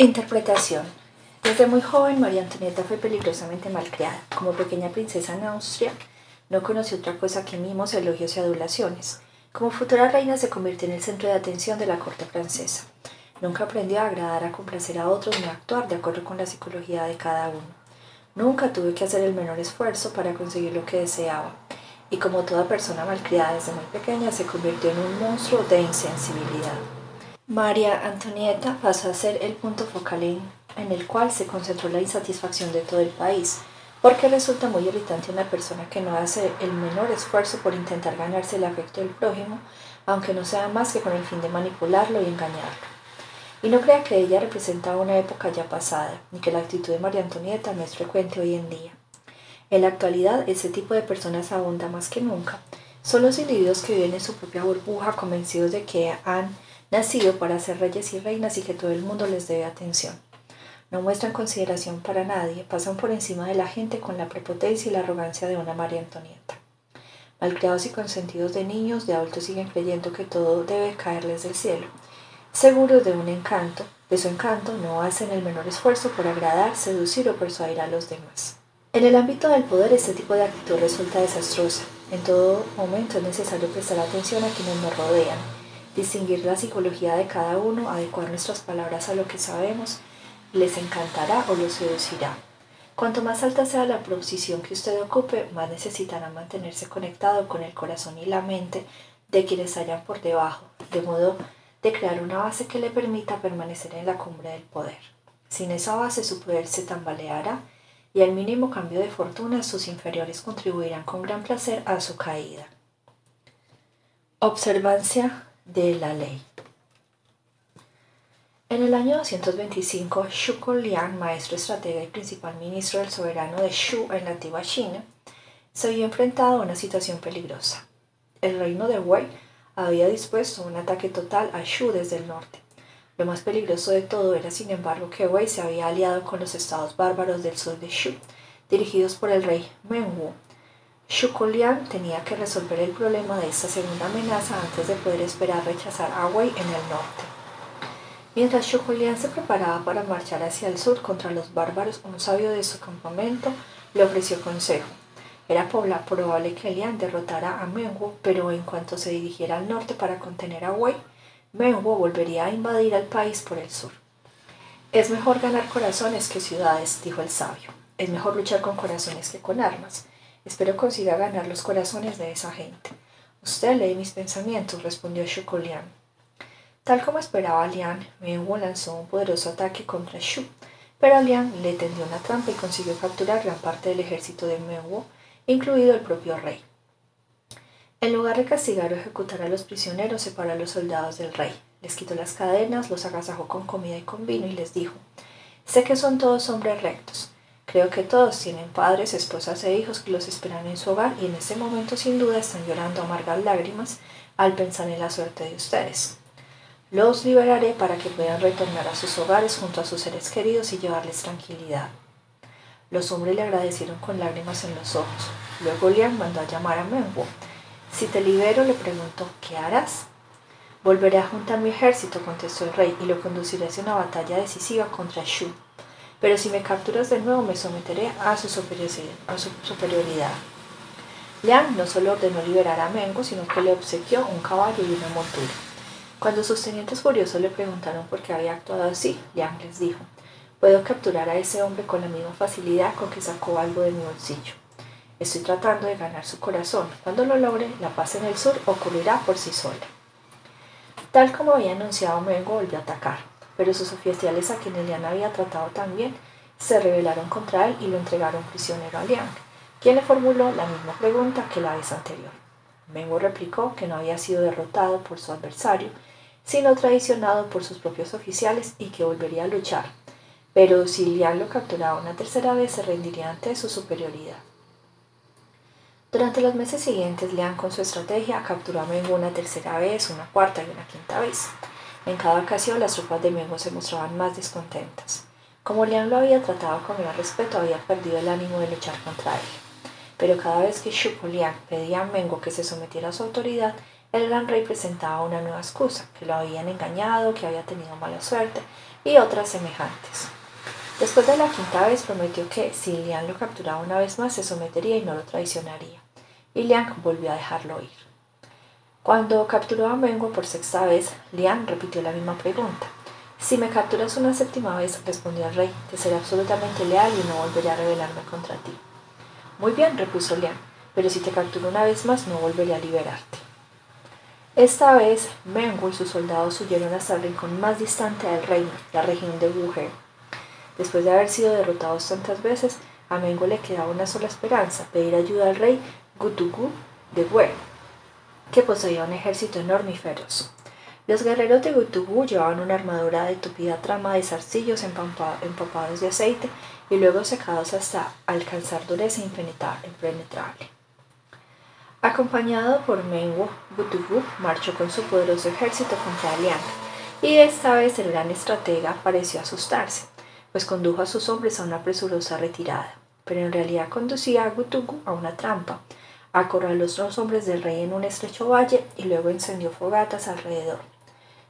Interpretación. Desde muy joven, María Antonieta fue peligrosamente malcriada. Como pequeña princesa en Austria, no conoció otra cosa que mimos, elogios y adulaciones. Como futura reina se convirtió en el centro de atención de la corte francesa. Nunca aprendió a agradar, a complacer a otros ni a actuar de acuerdo con la psicología de cada uno. Nunca tuvo que hacer el menor esfuerzo para conseguir lo que deseaba. Y como toda persona malcriada desde muy pequeña, se convirtió en un monstruo de insensibilidad. María Antonieta pasó a ser el punto focal en, el cual se concentró la insatisfacción de todo el país, porque resulta muy irritante una persona que no hace el menor esfuerzo por intentar ganarse el afecto del prójimo, aunque no sea más que con el fin de manipularlo y engañarlo. Y no crea que ella representa una época ya pasada, ni que la actitud de María Antonieta no es frecuente hoy en día. En la actualidad, ese tipo de personas abunda más que nunca. Son los individuos que viven en su propia burbuja convencidos de que han nacido para ser reyes y reinas y que todo el mundo les debe atención. No muestran consideración para nadie, pasan por encima de la gente con la prepotencia y la arrogancia de una María Antonieta. Malcriados y consentidos de niños, de adultos siguen creyendo que todo debe caerles del cielo. Seguros de un encanto, de su encanto, no hacen el menor esfuerzo por agradar, seducir o persuadir a los demás. En el ámbito del poder, este tipo de actitud resulta desastrosa. En todo momento es necesario prestar atención a quienes nos rodean, distinguir la psicología de cada uno, adecuar nuestras palabras a lo que sabemos, les encantará o los seducirá. Cuanto más alta sea la posición que usted ocupe, más necesitará mantenerse conectado con el corazón y la mente de quienes hayan por debajo, de modo de crear una base que le permita permanecer en la cumbre del poder. Sin esa base su poder se tambaleará y al mínimo cambio de fortuna sus inferiores contribuirán con gran placer a su caída. Observancia de la ley. En el año 225, Shu Liang, maestro estratega y principal ministro del soberano de Shu en la antigua China, se había enfrentado a una situación peligrosa. El reino de Wei había dispuesto un ataque total a Shu desde el norte. Lo más peligroso de todo era, sin embargo, que Wei se había aliado con los estados bárbaros del sur de Shu, dirigidos por el rey Menwu, Liang tenía que resolver el problema de esta segunda amenaza antes de poder esperar rechazar a Wei en el norte. Mientras Liang se preparaba para marchar hacia el sur contra los bárbaros, un sabio de su campamento le ofreció consejo. Era probable que Liang derrotara a Menwu, pero en cuanto se dirigiera al norte para contener a Wei, Menwu volvería a invadir al país por el sur. Es mejor ganar corazones que ciudades, dijo el sabio. Es mejor luchar con corazones que con armas. Espero consiga ganar los corazones de esa gente. Usted lee mis pensamientos, respondió Liang. Tal como esperaba Liang, Menwu lanzó un poderoso ataque contra Shu, pero Liang le tendió una trampa y consiguió capturar gran parte del ejército de Menwu, incluido el propio rey. En lugar de castigar o ejecutar a los prisioneros, separó a los soldados del rey. Les quitó las cadenas, los agasajó con comida y con vino y les dijo, Sé que son todos hombres rectos. Creo que todos tienen padres, esposas e hijos que los esperan en su hogar y en este momento sin duda están llorando amargas lágrimas al pensar en la suerte de ustedes. Los liberaré para que puedan retornar a sus hogares junto a sus seres queridos y llevarles tranquilidad. Los hombres le agradecieron con lágrimas en los ojos. Luego Liang mandó a llamar a Menwu. Si te libero, le preguntó, ¿qué harás? Volveré a juntar mi ejército, contestó el rey, y lo conduciré hacia una batalla decisiva contra Shu pero si me capturas de nuevo me someteré a su superioridad. Liang no solo ordenó liberar a Mengo, sino que le obsequió un caballo y una montura. Cuando sus tenientes furiosos le preguntaron por qué había actuado así, Liang les dijo, puedo capturar a ese hombre con la misma facilidad con que sacó algo de mi bolsillo. Estoy tratando de ganar su corazón. Cuando lo logre, la paz en el sur ocurrirá por sí sola. Tal como había anunciado, Mengo volvió a atacar pero sus oficiales a quienes Liang había tratado tan bien se rebelaron contra él y lo entregaron prisionero a Liang, quien le formuló la misma pregunta que la vez anterior. Mengo replicó que no había sido derrotado por su adversario, sino traicionado por sus propios oficiales y que volvería a luchar, pero si Liang lo capturaba una tercera vez se rendiría ante su superioridad. Durante los meses siguientes, Liang con su estrategia capturó a Mengo una tercera vez, una cuarta y una quinta vez. En cada ocasión las tropas de Mengo se mostraban más descontentas. Como Liang lo había tratado con gran respeto, había perdido el ánimo de luchar contra él. Pero cada vez que Liang pedía a Mengo que se sometiera a su autoridad, el gran rey presentaba una nueva excusa, que lo habían engañado, que había tenido mala suerte, y otras semejantes. Después de la quinta vez prometió que si Liang lo capturaba una vez más se sometería y no lo traicionaría, y Liang volvió a dejarlo ir. Cuando capturó a Menguo por sexta vez, Liang repitió la misma pregunta. Si me capturas una séptima vez, respondió el rey, te seré absolutamente leal y no volveré a rebelarme contra ti. Muy bien, repuso Liang, pero si te capturo una vez más, no volveré a liberarte. Esta vez, Menguo y sus soldados huyeron hasta el rincón más distante del reino, la región de Wuhe. Después de haber sido derrotados tantas veces, a Menguo le quedaba una sola esperanza, pedir ayuda al rey Gutugu de Wei, que poseía un ejército enorme y feroz. Los guerreros de Gutugu llevaban una armadura de tupida trama de zarcillos empapados de aceite y luego secados hasta alcanzar dureza impenetrable. Acompañado por Menguo, Gutugu marchó con su poderoso ejército contra Liang, y esta vez el gran estratega pareció asustarse, pues condujo a sus hombres a una presurosa retirada, pero en realidad conducía a Gutugu a una trampa, acorraló a los hombres del rey en un estrecho valle y luego encendió fogatas alrededor.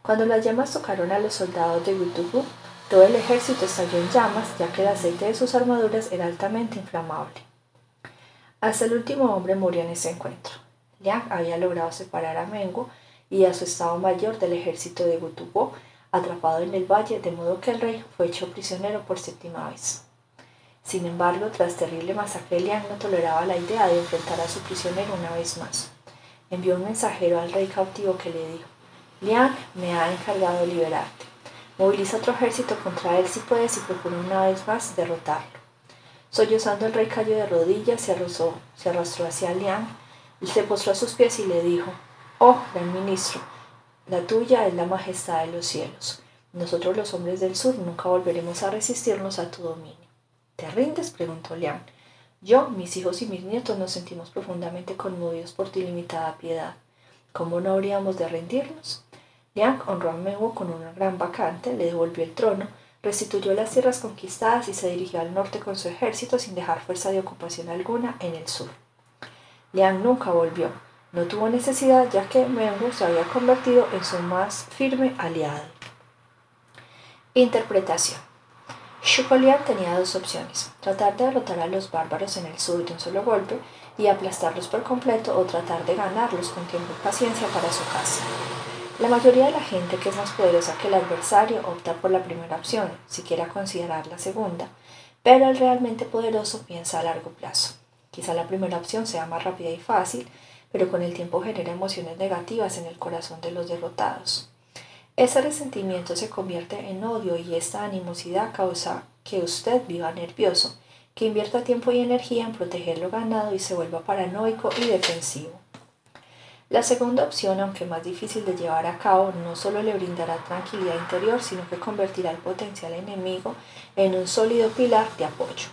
Cuando las llamas tocaron a los soldados de Gutugu, todo el ejército estalló en llamas, ya que el aceite de sus armaduras era altamente inflamable. Hasta el último hombre murió en ese encuentro. Liang había logrado separar a Menguo y a su estado mayor del ejército de Gutugu, atrapado en el valle, de modo que el rey fue hecho prisionero por séptima vez. Sin embargo, tras terrible masacre, Liang no toleraba la idea de enfrentar a su prisionero una vez más. Envió un mensajero al rey cautivo que le dijo, Liang me ha encargado de liberarte. Moviliza otro ejército contra él si puedes y procura una vez más derrotarlo. Sollozando el rey cayó de rodillas, se, arrastró hacia Liang, y se postró a sus pies y le dijo, Oh, gran ministro, la tuya es la majestad de los cielos. Nosotros los hombres del sur nunca volveremos a resistirnos a tu dominio. ¿Te rindes? preguntó Liang. Yo, mis hijos y mis nietos nos sentimos profundamente conmovidos por tu ilimitada piedad. ¿Cómo no habríamos de rendirnos? Liang honró a Menguo con una gran vacante, le devolvió el trono, restituyó las tierras conquistadas y se dirigió al norte con su ejército sin dejar fuerza de ocupación alguna en el sur. Liang nunca volvió. No tuvo necesidad ya que Menguo se había convertido en su más firme aliado. Interpretación. Shukolian tenía dos opciones, tratar de derrotar a los bárbaros en el sur de un solo golpe y aplastarlos por completo o tratar de ganarlos con tiempo y paciencia para su casa. La mayoría de la gente que es más poderosa que el adversario opta por la primera opción, si quiera considerar la segunda, pero el realmente poderoso piensa a largo plazo. Quizá la primera opción sea más rápida y fácil, pero con el tiempo genera emociones negativas en el corazón de los derrotados. Ese resentimiento se convierte en odio y esta animosidad causa que usted viva nervioso, que invierta tiempo y energía en proteger lo ganado y se vuelva paranoico y defensivo. La segunda opción, aunque más difícil de llevar a cabo, no solo le brindará tranquilidad interior, sino que convertirá al potencial enemigo en un sólido pilar de apoyo.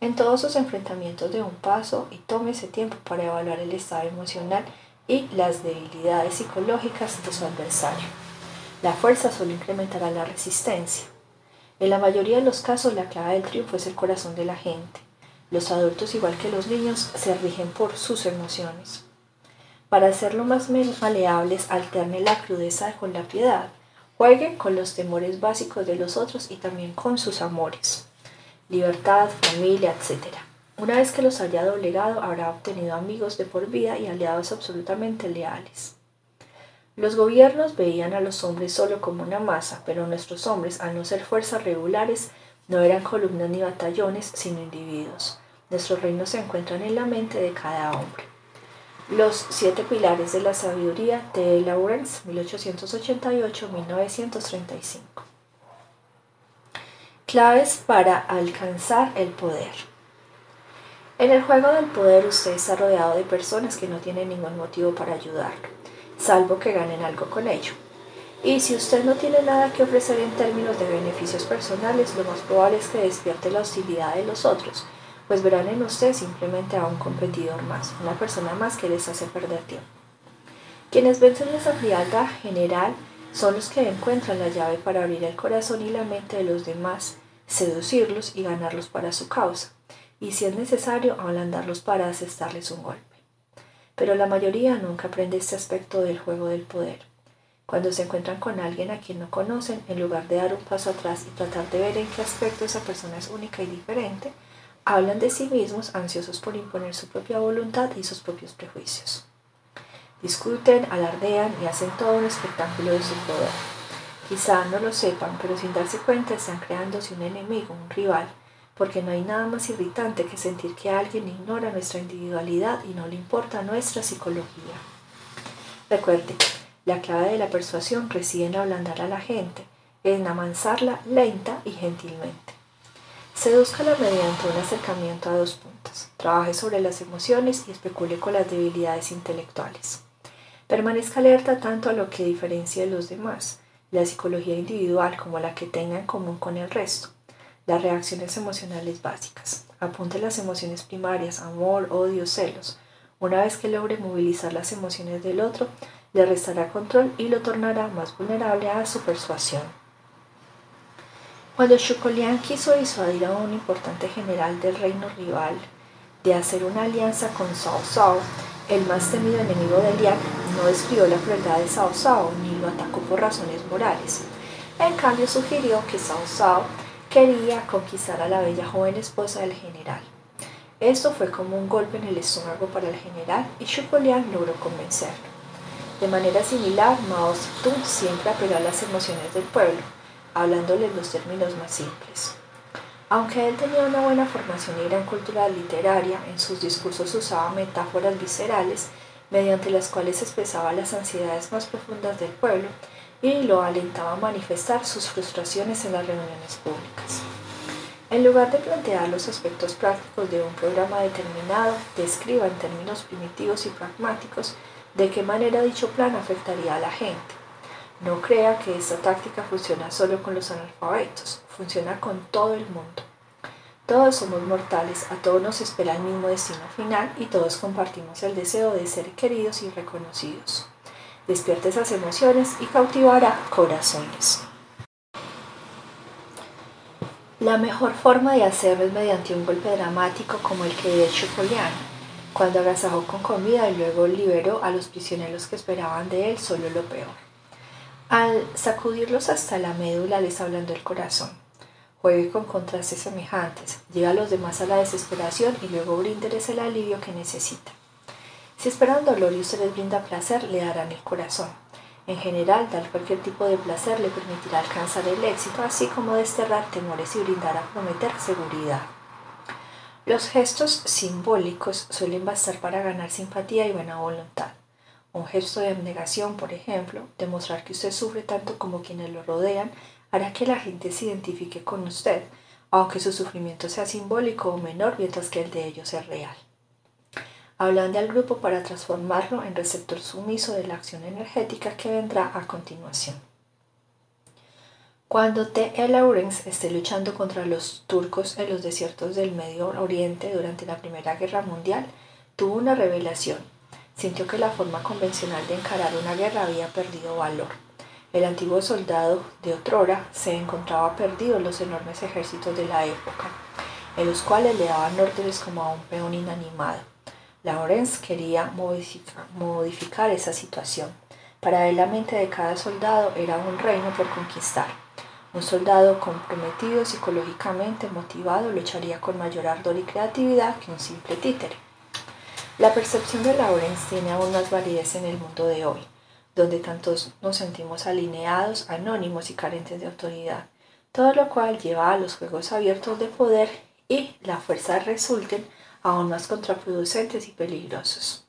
En todos sus enfrentamientos de un paso y tómese tiempo para evaluar el estado emocional y las debilidades psicológicas de su adversario. La fuerza solo incrementará la resistencia. En la mayoría de los casos la clave del triunfo es el corazón de la gente. Los adultos, igual que los niños, se rigen por sus emociones. Para hacerlo más maleables, alterne la crudeza con la piedad. Juegue con los temores básicos de los otros y también con sus amores. Libertad, familia, etc. Una vez que los haya doblegado, habrá obtenido amigos de por vida y aliados absolutamente leales. Los gobiernos veían a los hombres solo como una masa, pero nuestros hombres, al no ser fuerzas regulares, no eran columnas ni batallones, sino individuos. Nuestros reinos se encuentran en la mente de cada hombre. Los siete pilares de la sabiduría de Lawrence, 1888-1935. Claves para alcanzar el poder. En el juego del poder usted está rodeado de personas que no tienen ningún motivo para ayudarlo salvo que ganen algo con ello. Y si usted no tiene nada que ofrecer en términos de beneficios personales, lo más probable es que despierte la hostilidad de los otros, pues verán en usted simplemente a un competidor más, una persona más que les hace perder tiempo. Quienes vencen esa frialdad general son los que encuentran la llave para abrir el corazón y la mente de los demás, seducirlos y ganarlos para su causa, y si es necesario, ablandarlos para asestarles un golpe pero la mayoría nunca aprende este aspecto del juego del poder. Cuando se encuentran con alguien a quien no conocen, en lugar de dar un paso atrás y tratar de ver en qué aspecto esa persona es única y diferente, hablan de sí mismos ansiosos por imponer su propia voluntad y sus propios prejuicios. Discuten, alardean y hacen todo un espectáculo de su poder. Quizá no lo sepan, pero sin darse cuenta están creándose un enemigo, un rival, porque no hay nada más irritante que sentir que alguien ignora nuestra individualidad y no le importa nuestra psicología. Recuerde, la clave de la persuasión reside en ablandar a la gente, en amansarla lenta y gentilmente. Sedúzcala mediante un acercamiento a dos puntas. Trabaje sobre las emociones y especule con las debilidades intelectuales. Permanezca alerta tanto a lo que diferencia de los demás, la psicología individual como la que tenga en común con el resto, las reacciones emocionales básicas. Apunte las emociones primarias, amor, odio, celos. Una vez que logre movilizar las emociones del otro, le restará control y lo tornará más vulnerable a su persuasión. Cuando Shukolian quiso disuadir a un importante general del reino rival de hacer una alianza con Cao Cao, el más temido enemigo de Liang, no describió la crueldad de Cao Cao ni lo atacó por razones morales. En cambio sugirió que Cao Cao quería conquistar a la bella joven esposa del general. Esto fue como un golpe en el estómago para el general y Shukolian logró convencerlo. De manera similar, Mao Zedong siempre apeló a las emociones del pueblo, hablándole en los términos más simples. Aunque él tenía una buena formación y gran cultura literaria, en sus discursos usaba metáforas viscerales mediante las cuales expresaba las ansiedades más profundas del pueblo y lo alentaba a manifestar sus frustraciones en las reuniones públicas. En lugar de plantear los aspectos prácticos de un programa determinado, describa en términos primitivos y pragmáticos de qué manera dicho plan afectaría a la gente. No crea que esta táctica funciona solo con los analfabetos, funciona con todo el mundo. Todos somos mortales, a todos nos espera el mismo destino final y todos compartimos el deseo de ser queridos y reconocidos. Despierte esas emociones y cautivará corazones. La mejor forma de hacerlo es mediante un golpe dramático como el que de hecho cuando agasajó con comida y luego liberó a los prisioneros que esperaban de él solo lo peor. Al sacudirlos hasta la médula les hablando el corazón. Juegue con contrastes semejantes, lleva a los demás a la desesperación y luego bríndeles el alivio que necesita. Si esperan dolor y usted les brinda placer, le darán el corazón. En general, dar cualquier tipo de placer le permitirá alcanzar el éxito, así como desterrar temores y brindar a prometer seguridad. Los gestos simbólicos suelen bastar para ganar simpatía y buena voluntad. Un gesto de abnegación, por ejemplo, demostrar que usted sufre tanto como quienes lo rodean, hará que la gente se identifique con usted, aunque su sufrimiento sea simbólico o menor mientras que el de ellos es real. Hablan al grupo para transformarlo en receptor sumiso de la acción energética que vendrá a continuación. Cuando T. E. Lawrence esté luchando contra los turcos en los desiertos del Medio Oriente durante la Primera Guerra Mundial, tuvo una revelación. Sintió que la forma convencional de encarar una guerra había perdido valor. El antiguo soldado de otrora se encontraba perdido en los enormes ejércitos de la época, en los cuales le daban órdenes como a un peón inanimado. Lawrence quería modificar esa situación. Para él la mente de cada soldado era un reino por conquistar. Un soldado comprometido psicológicamente motivado lucharía con mayor ardor y creatividad que un simple títere. La percepción de Lawrence tiene aún más validez en el mundo de hoy, donde tantos nos sentimos alineados, anónimos y carentes de autoridad, todo lo cual lleva a los juegos abiertos de poder y la fuerza resulten aún más contraproducentes y peligrosos.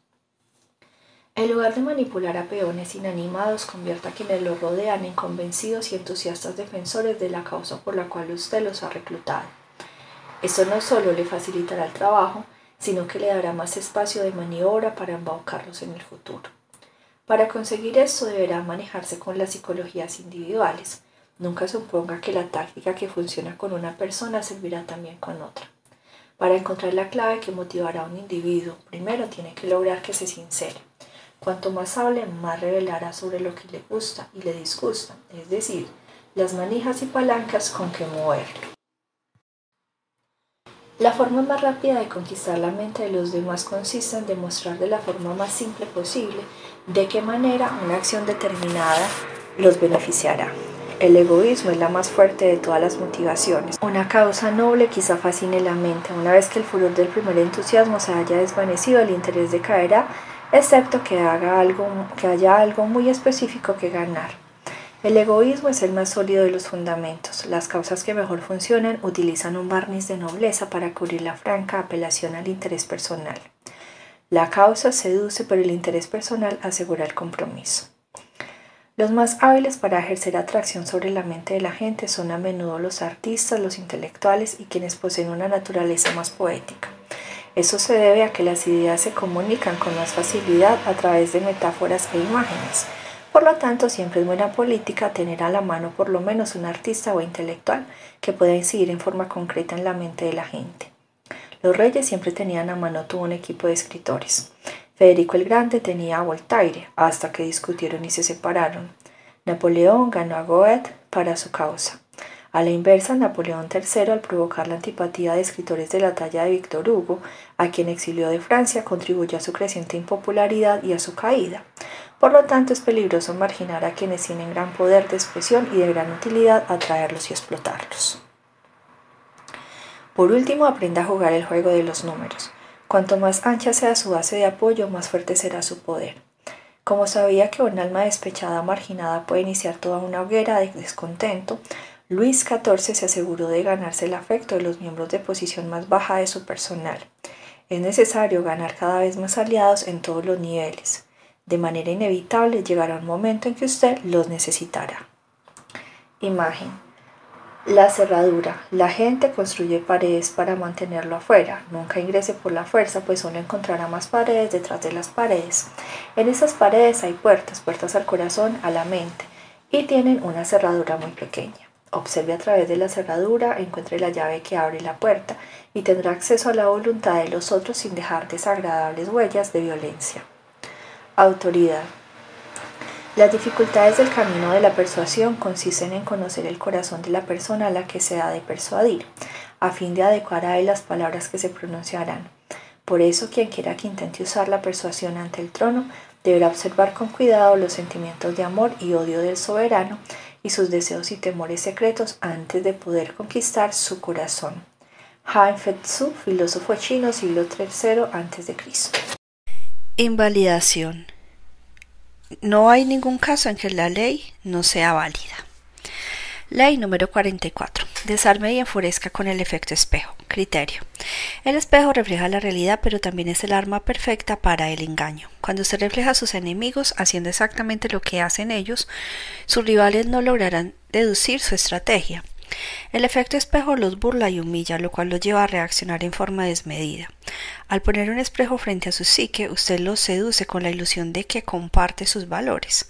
En lugar de manipular a peones inanimados, convierta a quienes lo rodean en convencidos y entusiastas defensores de la causa por la cual usted los ha reclutado. Esto no solo le facilitará el trabajo, sino que le dará más espacio de maniobra para embaucarlos en el futuro. Para conseguir esto deberá manejarse con las psicologías individuales. Nunca suponga que la táctica que funciona con una persona servirá también con otra. Para encontrar la clave que motivará a un individuo, primero tiene que lograr que se sincere. Cuanto más hable, más revelará sobre lo que le gusta y le disgusta, es decir, las manijas y palancas con que moverlo. La forma más rápida de conquistar la mente de los demás consiste en demostrar de la forma más simple posible de qué manera una acción determinada los beneficiará. El egoísmo es la más fuerte de todas las motivaciones. Una causa noble quizá fascine la mente. Una vez que el furor del primer entusiasmo se haya desvanecido, el interés decaerá, excepto que, haga algo, que haya algo muy específico que ganar. El egoísmo es el más sólido de los fundamentos. Las causas que mejor funcionan utilizan un barniz de nobleza para cubrir la franca apelación al interés personal. La causa seduce, pero el interés personal asegura el compromiso. Los más hábiles para ejercer atracción sobre la mente de la gente son a menudo los artistas, los intelectuales y quienes poseen una naturaleza más poética. Eso se debe a que las ideas se comunican con más facilidad a través de metáforas e imágenes. Por lo tanto, siempre es buena política tener a la mano por lo menos un artista o intelectual que pueda incidir en forma concreta en la mente de la gente. Los reyes siempre tenían a mano todo un equipo de escritores. Federico el Grande tenía a Voltaire, hasta que discutieron y se separaron. Napoleón ganó a Goethe para su causa. A la inversa, Napoleón III, al provocar la antipatía de escritores de la talla de Víctor Hugo, a quien exilió de Francia, contribuyó a su creciente impopularidad y a su caída. Por lo tanto, es peligroso marginar a quienes tienen gran poder de expresión y de gran utilidad, atraerlos y explotarlos. Por último, aprenda a jugar el juego de los números. Cuanto más ancha sea su base de apoyo, más fuerte será su poder. Como sabía que un alma despechada marginada puede iniciar toda una hoguera de descontento, Luis XIV se aseguró de ganarse el afecto de los miembros de posición más baja de su personal. Es necesario ganar cada vez más aliados en todos los niveles. De manera inevitable llegará un momento en que usted los necesitará. Imagen. La cerradura. La gente construye paredes para mantenerlo afuera. Nunca ingrese por la fuerza, pues solo encontrará más paredes detrás de las paredes. En esas paredes hay puertas, puertas al corazón, a la mente, y tienen una cerradura muy pequeña. Observe a través de la cerradura, encuentre la llave que abre la puerta y tendrá acceso a la voluntad de los otros sin dejar desagradables huellas de violencia. Autoridad. Las dificultades del camino de la persuasión consisten en conocer el corazón de la persona a la que se ha de persuadir, a fin de adecuar a él las palabras que se pronunciarán. Por eso, quien quiera que intente usar la persuasión ante el trono deberá observar con cuidado los sentimientos de amor y odio del soberano y sus deseos y temores secretos antes de poder conquistar su corazón. Han Fetsu, filósofo chino, siglo III a.C. Invalidación no hay ningún caso en que la ley no sea válida. Ley número 44. Desarme y enfurezca con el efecto espejo. Criterio. El espejo refleja la realidad, pero también es el arma perfecta para el engaño. Cuando se refleja a sus enemigos haciendo exactamente lo que hacen ellos, sus rivales no lograrán deducir su estrategia. El efecto espejo los burla y humilla, lo cual los lleva a reaccionar en forma desmedida. Al poner un espejo frente a su psique, usted los seduce con la ilusión de que comparte sus valores.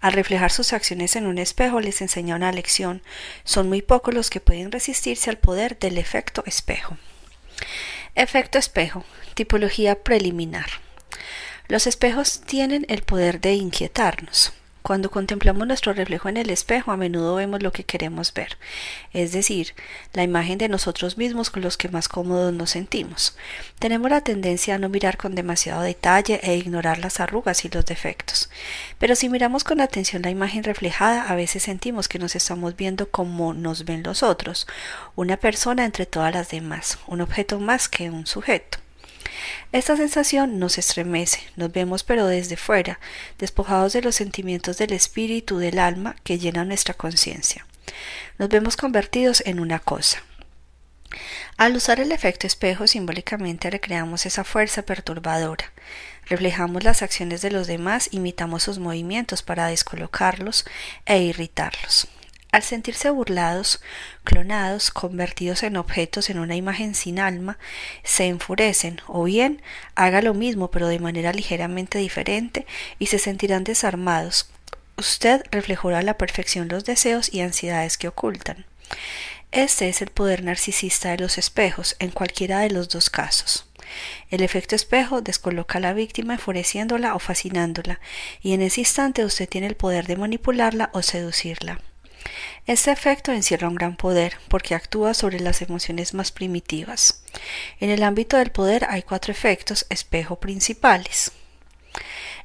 Al reflejar sus acciones en un espejo les enseña una lección. Son muy pocos los que pueden resistirse al poder del efecto espejo. Efecto espejo. Tipología preliminar. Los espejos tienen el poder de inquietarnos. Cuando contemplamos nuestro reflejo en el espejo, a menudo vemos lo que queremos ver, es decir, la imagen de nosotros mismos con los que más cómodos nos sentimos. Tenemos la tendencia a no mirar con demasiado detalle e ignorar las arrugas y los defectos. Pero si miramos con atención la imagen reflejada, a veces sentimos que nos estamos viendo como nos ven los otros, una persona entre todas las demás, un objeto más que un sujeto. Esta sensación nos estremece, nos vemos pero desde fuera, despojados de los sentimientos del espíritu del alma que llenan nuestra conciencia. Nos vemos convertidos en una cosa. Al usar el efecto espejo simbólicamente recreamos esa fuerza perturbadora. Reflejamos las acciones de los demás, imitamos sus movimientos para descolocarlos e irritarlos. Al sentirse burlados, clonados, convertidos en objetos en una imagen sin alma, se enfurecen, o bien haga lo mismo pero de manera ligeramente diferente y se sentirán desarmados. Usted reflejará a la perfección los deseos y ansiedades que ocultan. Este es el poder narcisista de los espejos en cualquiera de los dos casos. El efecto espejo descoloca a la víctima enfureciéndola o fascinándola, y en ese instante usted tiene el poder de manipularla o seducirla. Este efecto encierra un gran poder porque actúa sobre las emociones más primitivas. En el ámbito del poder hay cuatro efectos espejo principales.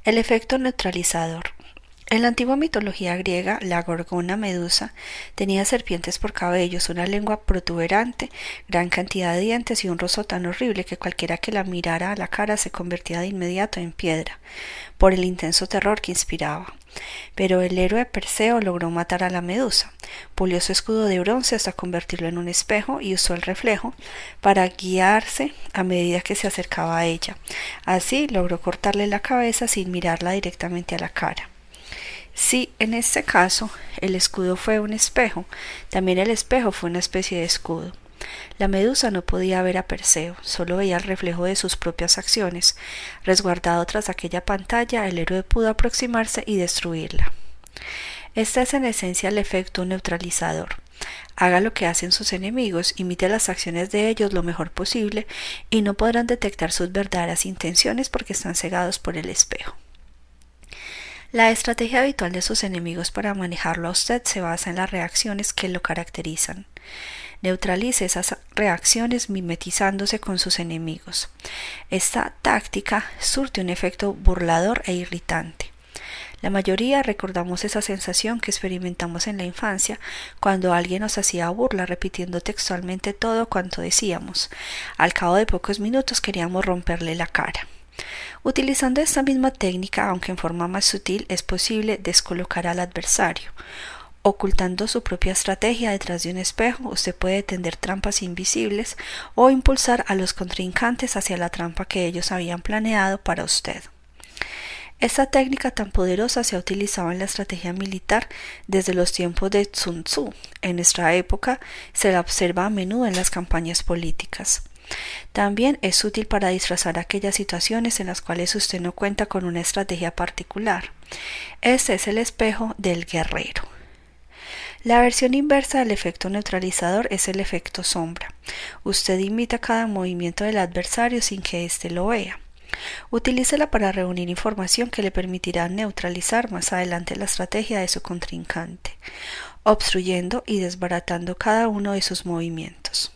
El efecto neutralizador. En la antigua mitología griega, la gorgona medusa tenía serpientes por cabellos, una lengua protuberante, gran cantidad de dientes y un rostro tan horrible que cualquiera que la mirara a la cara se convertía de inmediato en piedra, por el intenso terror que inspiraba. Pero el héroe Perseo logró matar a la medusa, pulió su escudo de bronce hasta convertirlo en un espejo y usó el reflejo para guiarse a medida que se acercaba a ella. Así logró cortarle la cabeza sin mirarla directamente a la cara. Si en este caso el escudo fue un espejo, también el espejo fue una especie de escudo. La medusa no podía ver a Perseo, solo veía el reflejo de sus propias acciones. Resguardado tras aquella pantalla, el héroe pudo aproximarse y destruirla. Este es en esencia el efecto neutralizador. Haga lo que hacen sus enemigos, imite las acciones de ellos lo mejor posible y no podrán detectar sus verdaderas intenciones porque están cegados por el espejo. La estrategia habitual de sus enemigos para manejarlo a usted se basa en las reacciones que lo caracterizan. Neutralice esas reacciones mimetizándose con sus enemigos. Esta táctica surte un efecto burlador e irritante. La mayoría recordamos esa sensación que experimentamos en la infancia cuando alguien nos hacía burla repitiendo textualmente todo cuanto decíamos. Al cabo de pocos minutos queríamos romperle la cara. Utilizando esta misma técnica, aunque en forma más sutil, es posible descolocar al adversario. Ocultando su propia estrategia detrás de un espejo, usted puede tender trampas invisibles o impulsar a los contrincantes hacia la trampa que ellos habían planeado para usted. Esta técnica tan poderosa se ha utilizado en la estrategia militar desde los tiempos de Sun Tzu. En nuestra época se la observa a menudo en las campañas políticas. También es útil para disfrazar aquellas situaciones en las cuales usted no cuenta con una estrategia particular. Este es el espejo del guerrero. La versión inversa del efecto neutralizador es el efecto sombra. Usted imita cada movimiento del adversario sin que éste lo vea. Utilícela para reunir información que le permitirá neutralizar más adelante la estrategia de su contrincante, obstruyendo y desbaratando cada uno de sus movimientos.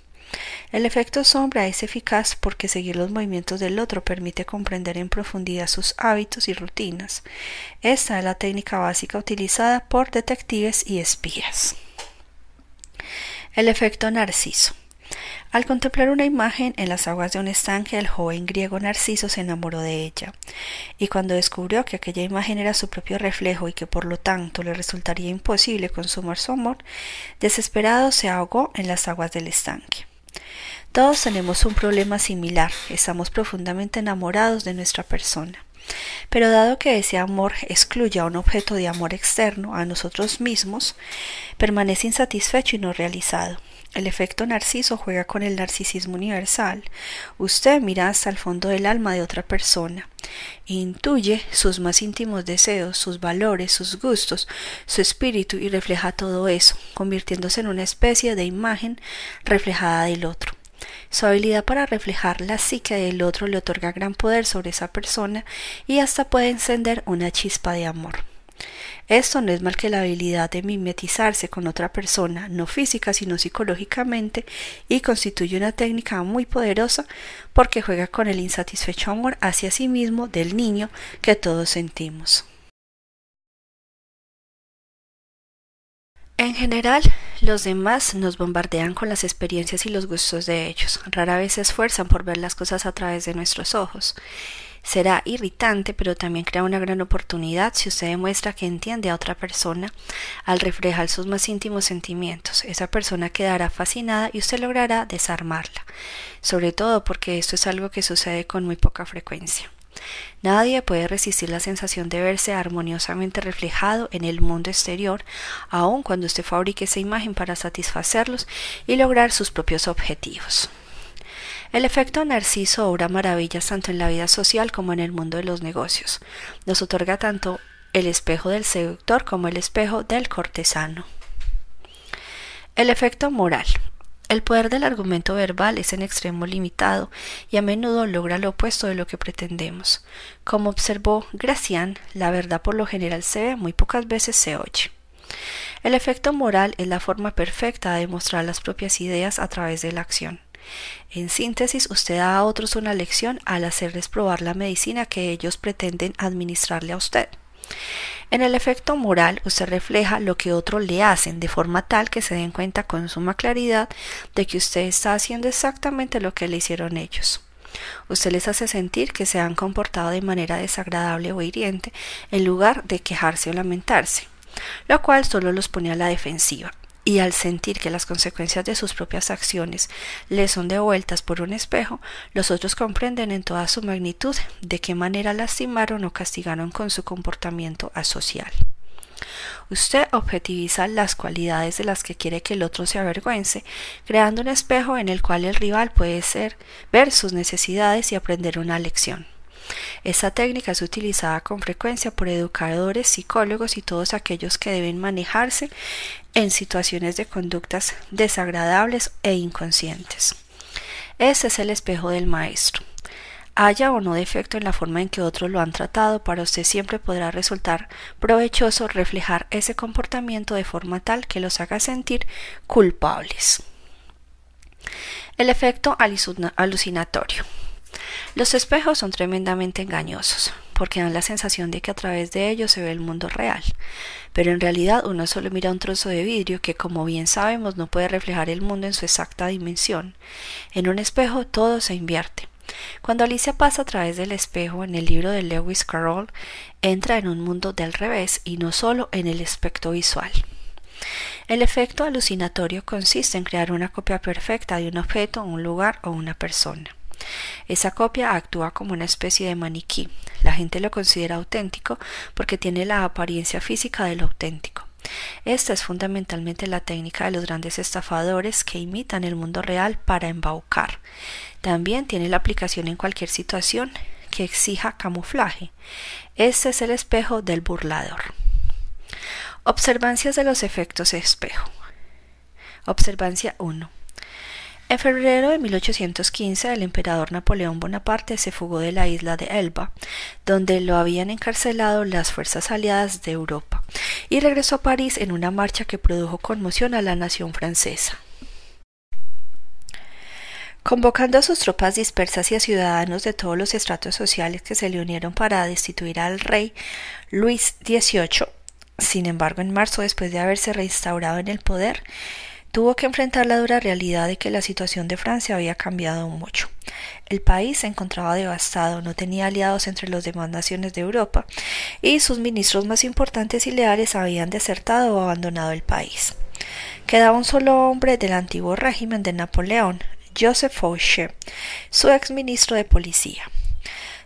El efecto sombra es eficaz porque seguir los movimientos del otro permite comprender en profundidad sus hábitos y rutinas. Esta es la técnica básica utilizada por detectives y espías. El efecto narciso. Al contemplar una imagen en las aguas de un estanque, el joven griego Narciso se enamoró de ella, y cuando descubrió que aquella imagen era su propio reflejo y que por lo tanto le resultaría imposible consumar su amor, desesperado se ahogó en las aguas del estanque. Todos tenemos un problema similar, estamos profundamente enamorados de nuestra persona. Pero dado que ese amor excluye a un objeto de amor externo, a nosotros mismos, permanece insatisfecho y no realizado. El efecto narciso juega con el narcisismo universal. Usted mira hasta el fondo del alma de otra persona, e intuye sus más íntimos deseos, sus valores, sus gustos, su espíritu y refleja todo eso, convirtiéndose en una especie de imagen reflejada del otro. Su habilidad para reflejar la psique del otro le otorga gran poder sobre esa persona y hasta puede encender una chispa de amor. Esto no es más que la habilidad de mimetizarse con otra persona, no física sino psicológicamente, y constituye una técnica muy poderosa porque juega con el insatisfecho amor hacia sí mismo del niño que todos sentimos. En general, los demás nos bombardean con las experiencias y los gustos de ellos. Rara vez se esfuerzan por ver las cosas a través de nuestros ojos. Será irritante, pero también crea una gran oportunidad si usted demuestra que entiende a otra persona al reflejar sus más íntimos sentimientos. Esa persona quedará fascinada y usted logrará desarmarla, sobre todo porque esto es algo que sucede con muy poca frecuencia. Nadie puede resistir la sensación de verse armoniosamente reflejado en el mundo exterior, aun cuando usted fabrique esa imagen para satisfacerlos y lograr sus propios objetivos. El efecto narciso obra maravillas tanto en la vida social como en el mundo de los negocios. Nos otorga tanto el espejo del seductor como el espejo del cortesano. El efecto moral. El poder del argumento verbal es en extremo limitado y a menudo logra lo opuesto de lo que pretendemos. Como observó Gracián, la verdad por lo general se ve, muy pocas veces se oye. El efecto moral es la forma perfecta de demostrar las propias ideas a través de la acción. En síntesis, usted da a otros una lección al hacerles probar la medicina que ellos pretenden administrarle a usted. En el efecto moral, usted refleja lo que otros le hacen de forma tal que se den cuenta con suma claridad de que usted está haciendo exactamente lo que le hicieron ellos. Usted les hace sentir que se han comportado de manera desagradable o hiriente en lugar de quejarse o lamentarse, lo cual solo los pone a la defensiva y al sentir que las consecuencias de sus propias acciones les son devueltas por un espejo, los otros comprenden en toda su magnitud de qué manera lastimaron o castigaron con su comportamiento asocial. Usted objetiviza las cualidades de las que quiere que el otro se avergüence, creando un espejo en el cual el rival puede ser, ver sus necesidades y aprender una lección. Esta técnica es utilizada con frecuencia por educadores, psicólogos y todos aquellos que deben manejarse en situaciones de conductas desagradables e inconscientes. Ese es el espejo del maestro. Haya o no defecto en la forma en que otros lo han tratado, para usted siempre podrá resultar provechoso reflejar ese comportamiento de forma tal que los haga sentir culpables. El efecto alucinatorio. Los espejos son tremendamente engañosos, porque dan la sensación de que a través de ellos se ve el mundo real, pero en realidad uno solo mira un trozo de vidrio que, como bien sabemos, no puede reflejar el mundo en su exacta dimensión. En un espejo todo se invierte. Cuando Alicia pasa a través del espejo en el libro de Lewis Carroll, entra en un mundo del revés y no solo en el aspecto visual. El efecto alucinatorio consiste en crear una copia perfecta de un objeto, un lugar o una persona. Esa copia actúa como una especie de maniquí. La gente lo considera auténtico porque tiene la apariencia física de lo auténtico. Esta es fundamentalmente la técnica de los grandes estafadores que imitan el mundo real para embaucar. También tiene la aplicación en cualquier situación que exija camuflaje. Este es el espejo del burlador. Observancias de los efectos espejo. Observancia 1. En febrero de 1815 el emperador Napoleón Bonaparte se fugó de la isla de Elba, donde lo habían encarcelado las fuerzas aliadas de Europa, y regresó a París en una marcha que produjo conmoción a la nación francesa. Convocando a sus tropas dispersas y a ciudadanos de todos los estratos sociales que se le unieron para destituir al rey Luis XVIII, sin embargo, en marzo, después de haberse reinstaurado en el poder, tuvo que enfrentar la dura realidad de que la situación de Francia había cambiado mucho. El país se encontraba devastado, no tenía aliados entre las demás naciones de Europa y sus ministros más importantes y leales habían desertado o abandonado el país. Quedaba un solo hombre del antiguo régimen de Napoleón, Joseph Fauché, su ex ministro de policía.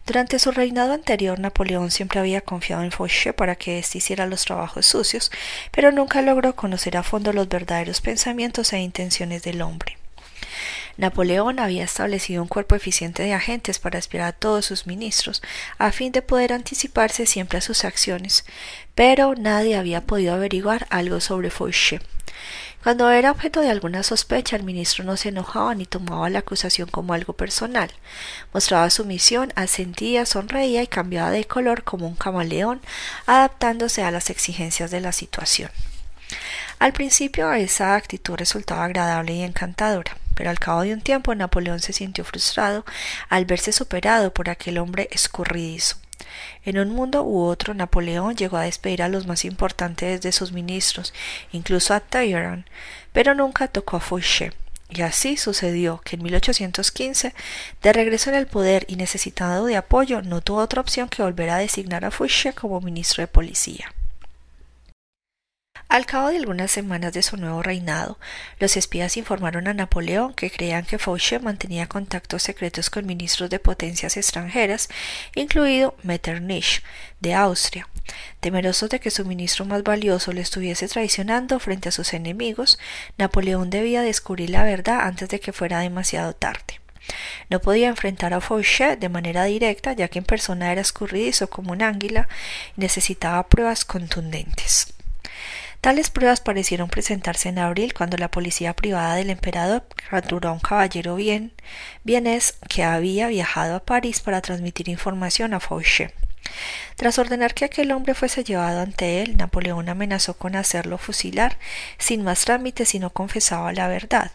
Durante su reinado anterior, Napoleón siempre había confiado en Fauché para que éste hiciera los trabajos sucios, pero nunca logró conocer a fondo los verdaderos pensamientos e intenciones del hombre. Napoleón había establecido un cuerpo eficiente de agentes para espiar a todos sus ministros, a fin de poder anticiparse siempre a sus acciones, pero nadie había podido averiguar algo sobre Fauché. Cuando era objeto de alguna sospecha, el ministro no se enojaba ni tomaba la acusación como algo personal. Mostraba sumisión, asentía, sonreía y cambiaba de color como un camaleón, adaptándose a las exigencias de la situación. Al principio esa actitud resultaba agradable y encantadora, pero al cabo de un tiempo Napoleón se sintió frustrado al verse superado por aquel hombre escurridizo. En un mundo u otro, Napoleón llegó a despedir a los más importantes de sus ministros, incluso a Talleyrand, pero nunca tocó a Fouché. Y así sucedió que en 1815, de regreso en el poder y necesitado de apoyo, no tuvo otra opción que volver a designar a Fouché como ministro de policía. Al cabo de algunas semanas de su nuevo reinado, los espías informaron a Napoleón que creían que Fauché mantenía contactos secretos con ministros de potencias extranjeras, incluido Metternich, de Austria. Temeroso de que su ministro más valioso le estuviese traicionando frente a sus enemigos, Napoleón debía descubrir la verdad antes de que fuera demasiado tarde. No podía enfrentar a Fauché de manera directa, ya que en persona era escurridizo como un águila y necesitaba pruebas contundentes. Tales pruebas parecieron presentarse en abril cuando la policía privada del emperador capturó a un caballero bien, bienes que había viajado a París para transmitir información a Fauché. Tras ordenar que aquel hombre fuese llevado ante él, Napoleón amenazó con hacerlo fusilar sin más trámite si no confesaba la verdad.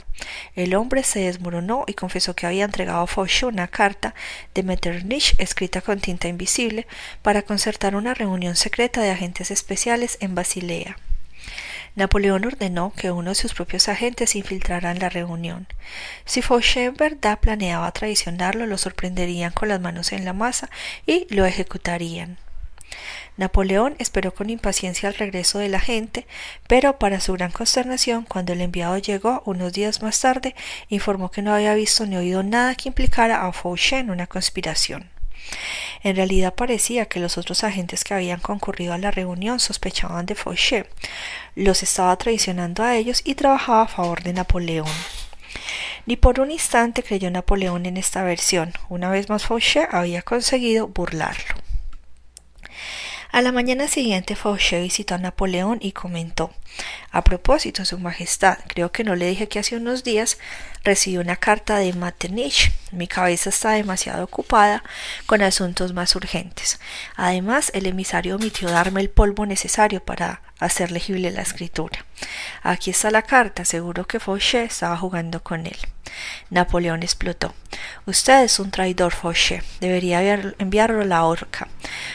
El hombre se desmoronó y confesó que había entregado a Fauché una carta de Metternich escrita con tinta invisible para concertar una reunión secreta de agentes especiales en Basilea. Napoleón ordenó que uno de sus propios agentes infiltrara en la reunión. Si Fauché en verdad planeaba traicionarlo, lo sorprenderían con las manos en la masa y lo ejecutarían. Napoleón esperó con impaciencia el regreso del agente, pero para su gran consternación, cuando el enviado llegó unos días más tarde, informó que no había visto ni oído nada que implicara a Fauché en una conspiración. En realidad parecía que los otros agentes que habían concurrido a la reunión sospechaban de Fauché, los estaba traicionando a ellos y trabajaba a favor de Napoleón. Ni por un instante creyó Napoleón en esta versión. Una vez más Fauché había conseguido burlarlo. A la mañana siguiente Fauché visitó a Napoleón y comentó A propósito, Su Majestad, creo que no le dije que hace unos días recibí una carta de Metternich. Mi cabeza está demasiado ocupada con asuntos más urgentes. Además, el emisario omitió darme el polvo necesario para hacer legible la escritura. Aquí está la carta, seguro que Fauché estaba jugando con él. Napoleón explotó. Usted es un traidor, Fauché. Debería enviarlo a la horca.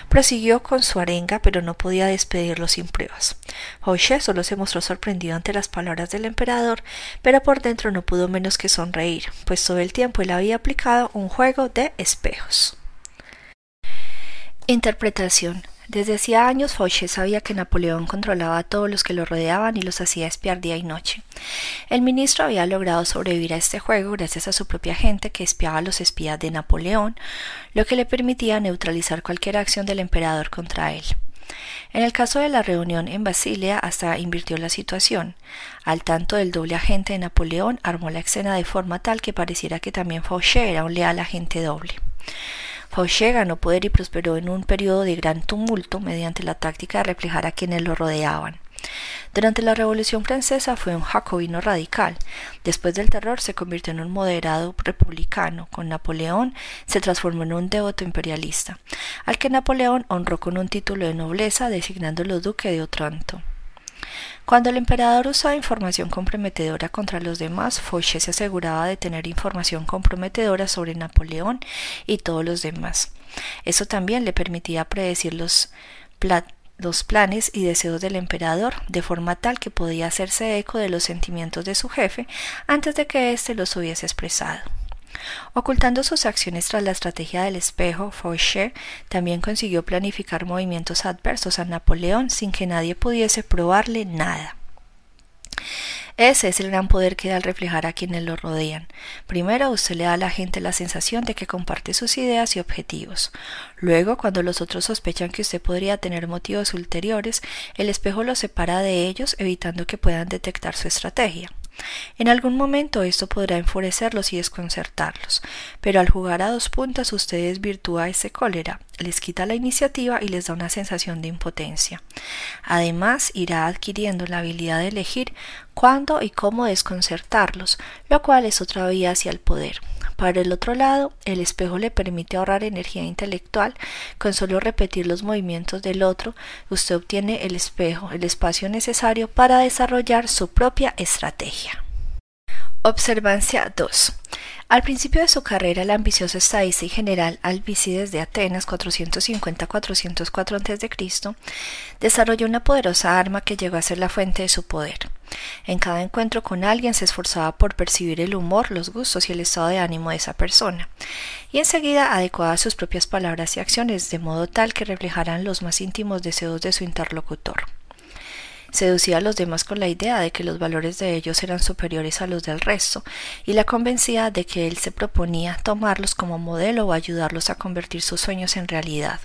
Prosiguió con su arenga, pero no podía despedirlo sin pruebas. Fauché solo se mostró sorprendido ante las palabras del emperador, pero por dentro no pudo menos que sonreír, pues todo el tiempo él había aplicado un juego de espejos. Interpretación desde hacía años Fauché sabía que Napoleón controlaba a todos los que lo rodeaban y los hacía espiar día y noche. El ministro había logrado sobrevivir a este juego gracias a su propia gente que espiaba a los espías de Napoleón, lo que le permitía neutralizar cualquier acción del emperador contra él. En el caso de la reunión en Basilea hasta invirtió la situación. Al tanto del doble agente de Napoleón armó la escena de forma tal que pareciera que también Fauché era un leal agente doble. Fauché ganó poder y prosperó en un periodo de gran tumulto mediante la táctica de reflejar a quienes lo rodeaban. Durante la Revolución Francesa fue un jacobino radical. Después del terror se convirtió en un moderado republicano. Con Napoleón se transformó en un devoto imperialista, al que Napoleón honró con un título de nobleza designándolo duque de Otranto. Cuando el emperador usaba información comprometedora contra los demás, Fauché se aseguraba de tener información comprometedora sobre Napoleón y todos los demás. Eso también le permitía predecir los, los planes y deseos del emperador, de forma tal que podía hacerse eco de los sentimientos de su jefe antes de que éste los hubiese expresado. Ocultando sus acciones tras la estrategia del espejo, Fauché también consiguió planificar movimientos adversos a Napoleón sin que nadie pudiese probarle nada. Ese es el gran poder que da al reflejar a quienes lo rodean. Primero, usted le da a la gente la sensación de que comparte sus ideas y objetivos. Luego, cuando los otros sospechan que usted podría tener motivos ulteriores, el espejo los separa de ellos, evitando que puedan detectar su estrategia. En algún momento esto podrá enfurecerlos y desconcertarlos, pero al jugar a dos puntas usted desvirtúa ese cólera, les quita la iniciativa y les da una sensación de impotencia. Además, irá adquiriendo la habilidad de elegir cuándo y cómo desconcertarlos, lo cual es otra vía hacia el poder. Para el otro lado, el espejo le permite ahorrar energía intelectual. Con solo repetir los movimientos del otro, usted obtiene el espejo, el espacio necesario para desarrollar su propia estrategia. Observancia 2. Al principio de su carrera, el ambicioso estadista y general Albicides de Atenas 450-404 a.C. desarrolló una poderosa arma que llegó a ser la fuente de su poder. En cada encuentro con alguien se esforzaba por percibir el humor, los gustos y el estado de ánimo de esa persona, y enseguida adecuaba sus propias palabras y acciones de modo tal que reflejaran los más íntimos deseos de su interlocutor. Seducía a los demás con la idea de que los valores de ellos eran superiores a los del resto, y la convencía de que él se proponía tomarlos como modelo o ayudarlos a convertir sus sueños en realidad.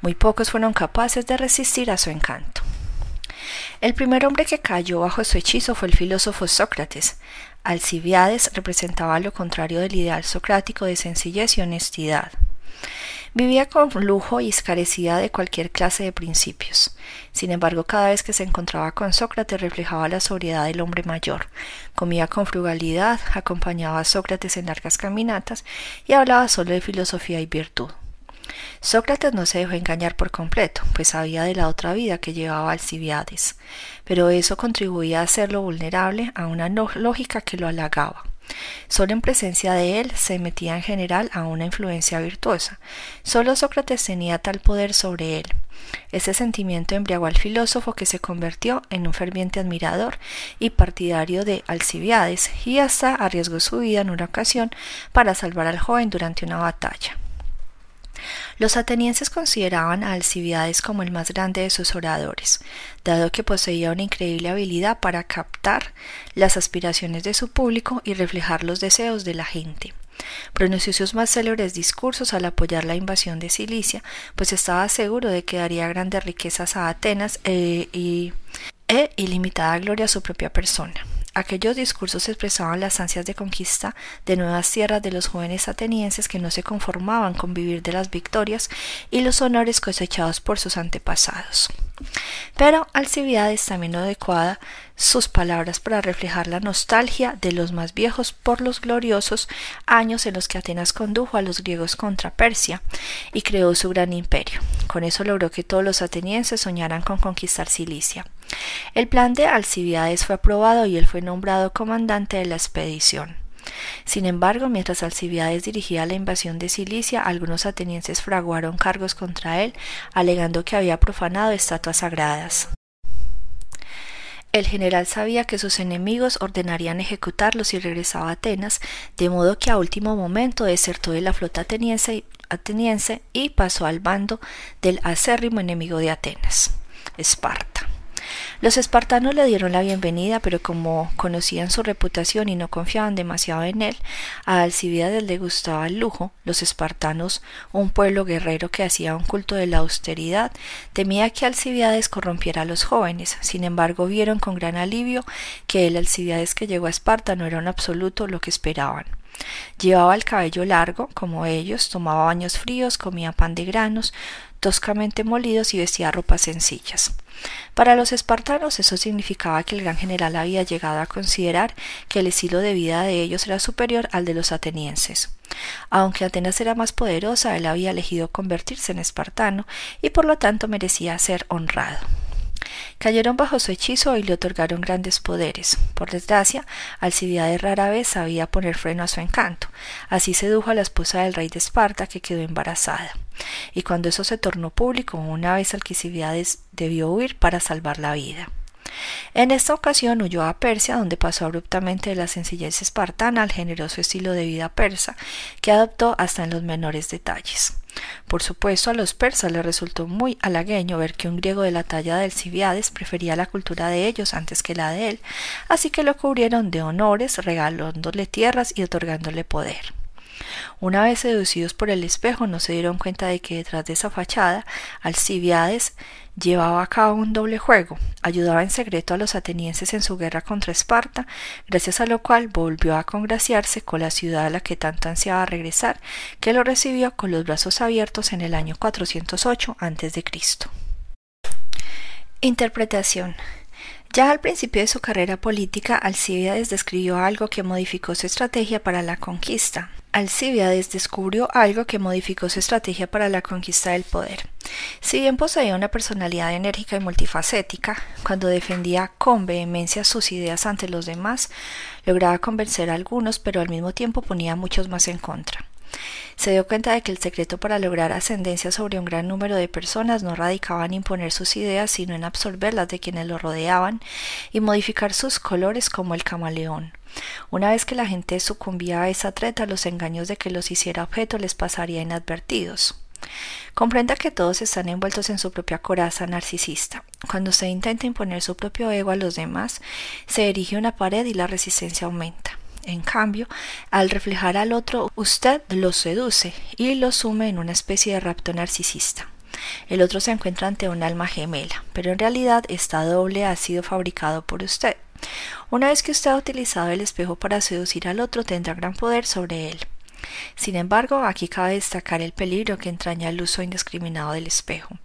Muy pocos fueron capaces de resistir a su encanto. El primer hombre que cayó bajo su hechizo fue el filósofo Sócrates. Alcibiades representaba lo contrario del ideal socrático de sencillez y honestidad. Vivía con lujo y escarecida de cualquier clase de principios. Sin embargo, cada vez que se encontraba con Sócrates reflejaba la sobriedad del hombre mayor. Comía con frugalidad, acompañaba a Sócrates en largas caminatas y hablaba solo de filosofía y virtud. Sócrates no se dejó engañar por completo, pues sabía de la otra vida que llevaba Alcibiades, pero eso contribuía a hacerlo vulnerable a una lógica que lo halagaba. Solo en presencia de él se metía en general a una influencia virtuosa. Solo Sócrates tenía tal poder sobre él. Ese sentimiento embriagó al filósofo que se convirtió en un ferviente admirador y partidario de Alcibiades y hasta arriesgó su vida en una ocasión para salvar al joven durante una batalla. Los atenienses consideraban a Alcibiades como el más grande de sus oradores, dado que poseía una increíble habilidad para captar las aspiraciones de su público y reflejar los deseos de la gente. Pronunció sus más célebres discursos al apoyar la invasión de Cilicia, pues estaba seguro de que daría grandes riquezas a Atenas e, y, e ilimitada gloria a su propia persona. Aquellos discursos expresaban las ansias de conquista de nuevas tierras de los jóvenes atenienses que no se conformaban con vivir de las victorias y los honores cosechados por sus antepasados. Pero Alcibiades también adecuada sus palabras para reflejar la nostalgia de los más viejos por los gloriosos años en los que Atenas condujo a los griegos contra Persia y creó su gran imperio. Con eso logró que todos los atenienses soñaran con conquistar Cilicia. El plan de Alcibiades fue aprobado y él fue nombrado comandante de la expedición. Sin embargo, mientras Alcibiades dirigía la invasión de Cilicia, algunos atenienses fraguaron cargos contra él, alegando que había profanado estatuas sagradas. El general sabía que sus enemigos ordenarían ejecutarlos si regresaba a Atenas, de modo que a último momento desertó de la flota ateniense, ateniense y pasó al bando del acérrimo enemigo de Atenas, Esparta. Los espartanos le dieron la bienvenida, pero como conocían su reputación y no confiaban demasiado en él, a Alcibiades le gustaba el lujo. Los espartanos, un pueblo guerrero que hacía un culto de la austeridad, temía que Alcibiades corrompiera a los jóvenes. Sin embargo, vieron con gran alivio que el Alcibiades que llegó a Esparta no era en absoluto lo que esperaban. Llevaba el cabello largo, como ellos, tomaba baños fríos, comía pan de granos, toscamente molidos y vestía ropas sencillas. Para los espartanos eso significaba que el gran general había llegado a considerar que el estilo de vida de ellos era superior al de los atenienses. Aunque Atenas era más poderosa, él había elegido convertirse en espartano y por lo tanto merecía ser honrado. Cayeron bajo su hechizo y le otorgaron grandes poderes. Por desgracia, Alcibiades rara vez sabía poner freno a su encanto. Así sedujo a la esposa del rey de Esparta, que quedó embarazada. Y cuando eso se tornó público, una vez Alcibiades debió huir para salvar la vida. En esta ocasión huyó a Persia, donde pasó abruptamente de la sencillez espartana al generoso estilo de vida persa, que adoptó hasta en los menores detalles. Por supuesto, a los persas les resultó muy halagueño ver que un griego de la talla de Alcibiades prefería la cultura de ellos antes que la de él, así que lo cubrieron de honores, regalándole tierras y otorgándole poder. Una vez seducidos por el espejo, no se dieron cuenta de que detrás de esa fachada, Alcibiades llevaba a cabo un doble juego, ayudaba en secreto a los atenienses en su guerra contra Esparta, gracias a lo cual volvió a congraciarse con la ciudad a la que tanto ansiaba regresar, que lo recibió con los brazos abiertos en el año 408 a.C. Interpretación ya al principio de su carrera política, Alcibiades describió algo que modificó su estrategia para la conquista. Alcibiades descubrió algo que modificó su estrategia para la conquista del poder. Si bien poseía una personalidad enérgica y multifacética, cuando defendía con vehemencia sus ideas ante los demás, lograba convencer a algunos, pero al mismo tiempo ponía a muchos más en contra. Se dio cuenta de que el secreto para lograr ascendencia sobre un gran número de personas no radicaba en imponer sus ideas, sino en absorberlas de quienes lo rodeaban y modificar sus colores como el camaleón. Una vez que la gente sucumbía a esa treta, los engaños de que los hiciera objeto les pasaría inadvertidos. Comprenda que todos están envueltos en su propia coraza narcisista. Cuando se intenta imponer su propio ego a los demás, se erige una pared y la resistencia aumenta. En cambio, al reflejar al otro, usted lo seduce y lo sume en una especie de rapto narcisista. El otro se encuentra ante un alma gemela, pero en realidad esta doble ha sido fabricado por usted. Una vez que usted ha utilizado el espejo para seducir al otro, tendrá gran poder sobre él. Sin embargo, aquí cabe destacar el peligro que entraña el uso indiscriminado del espejo.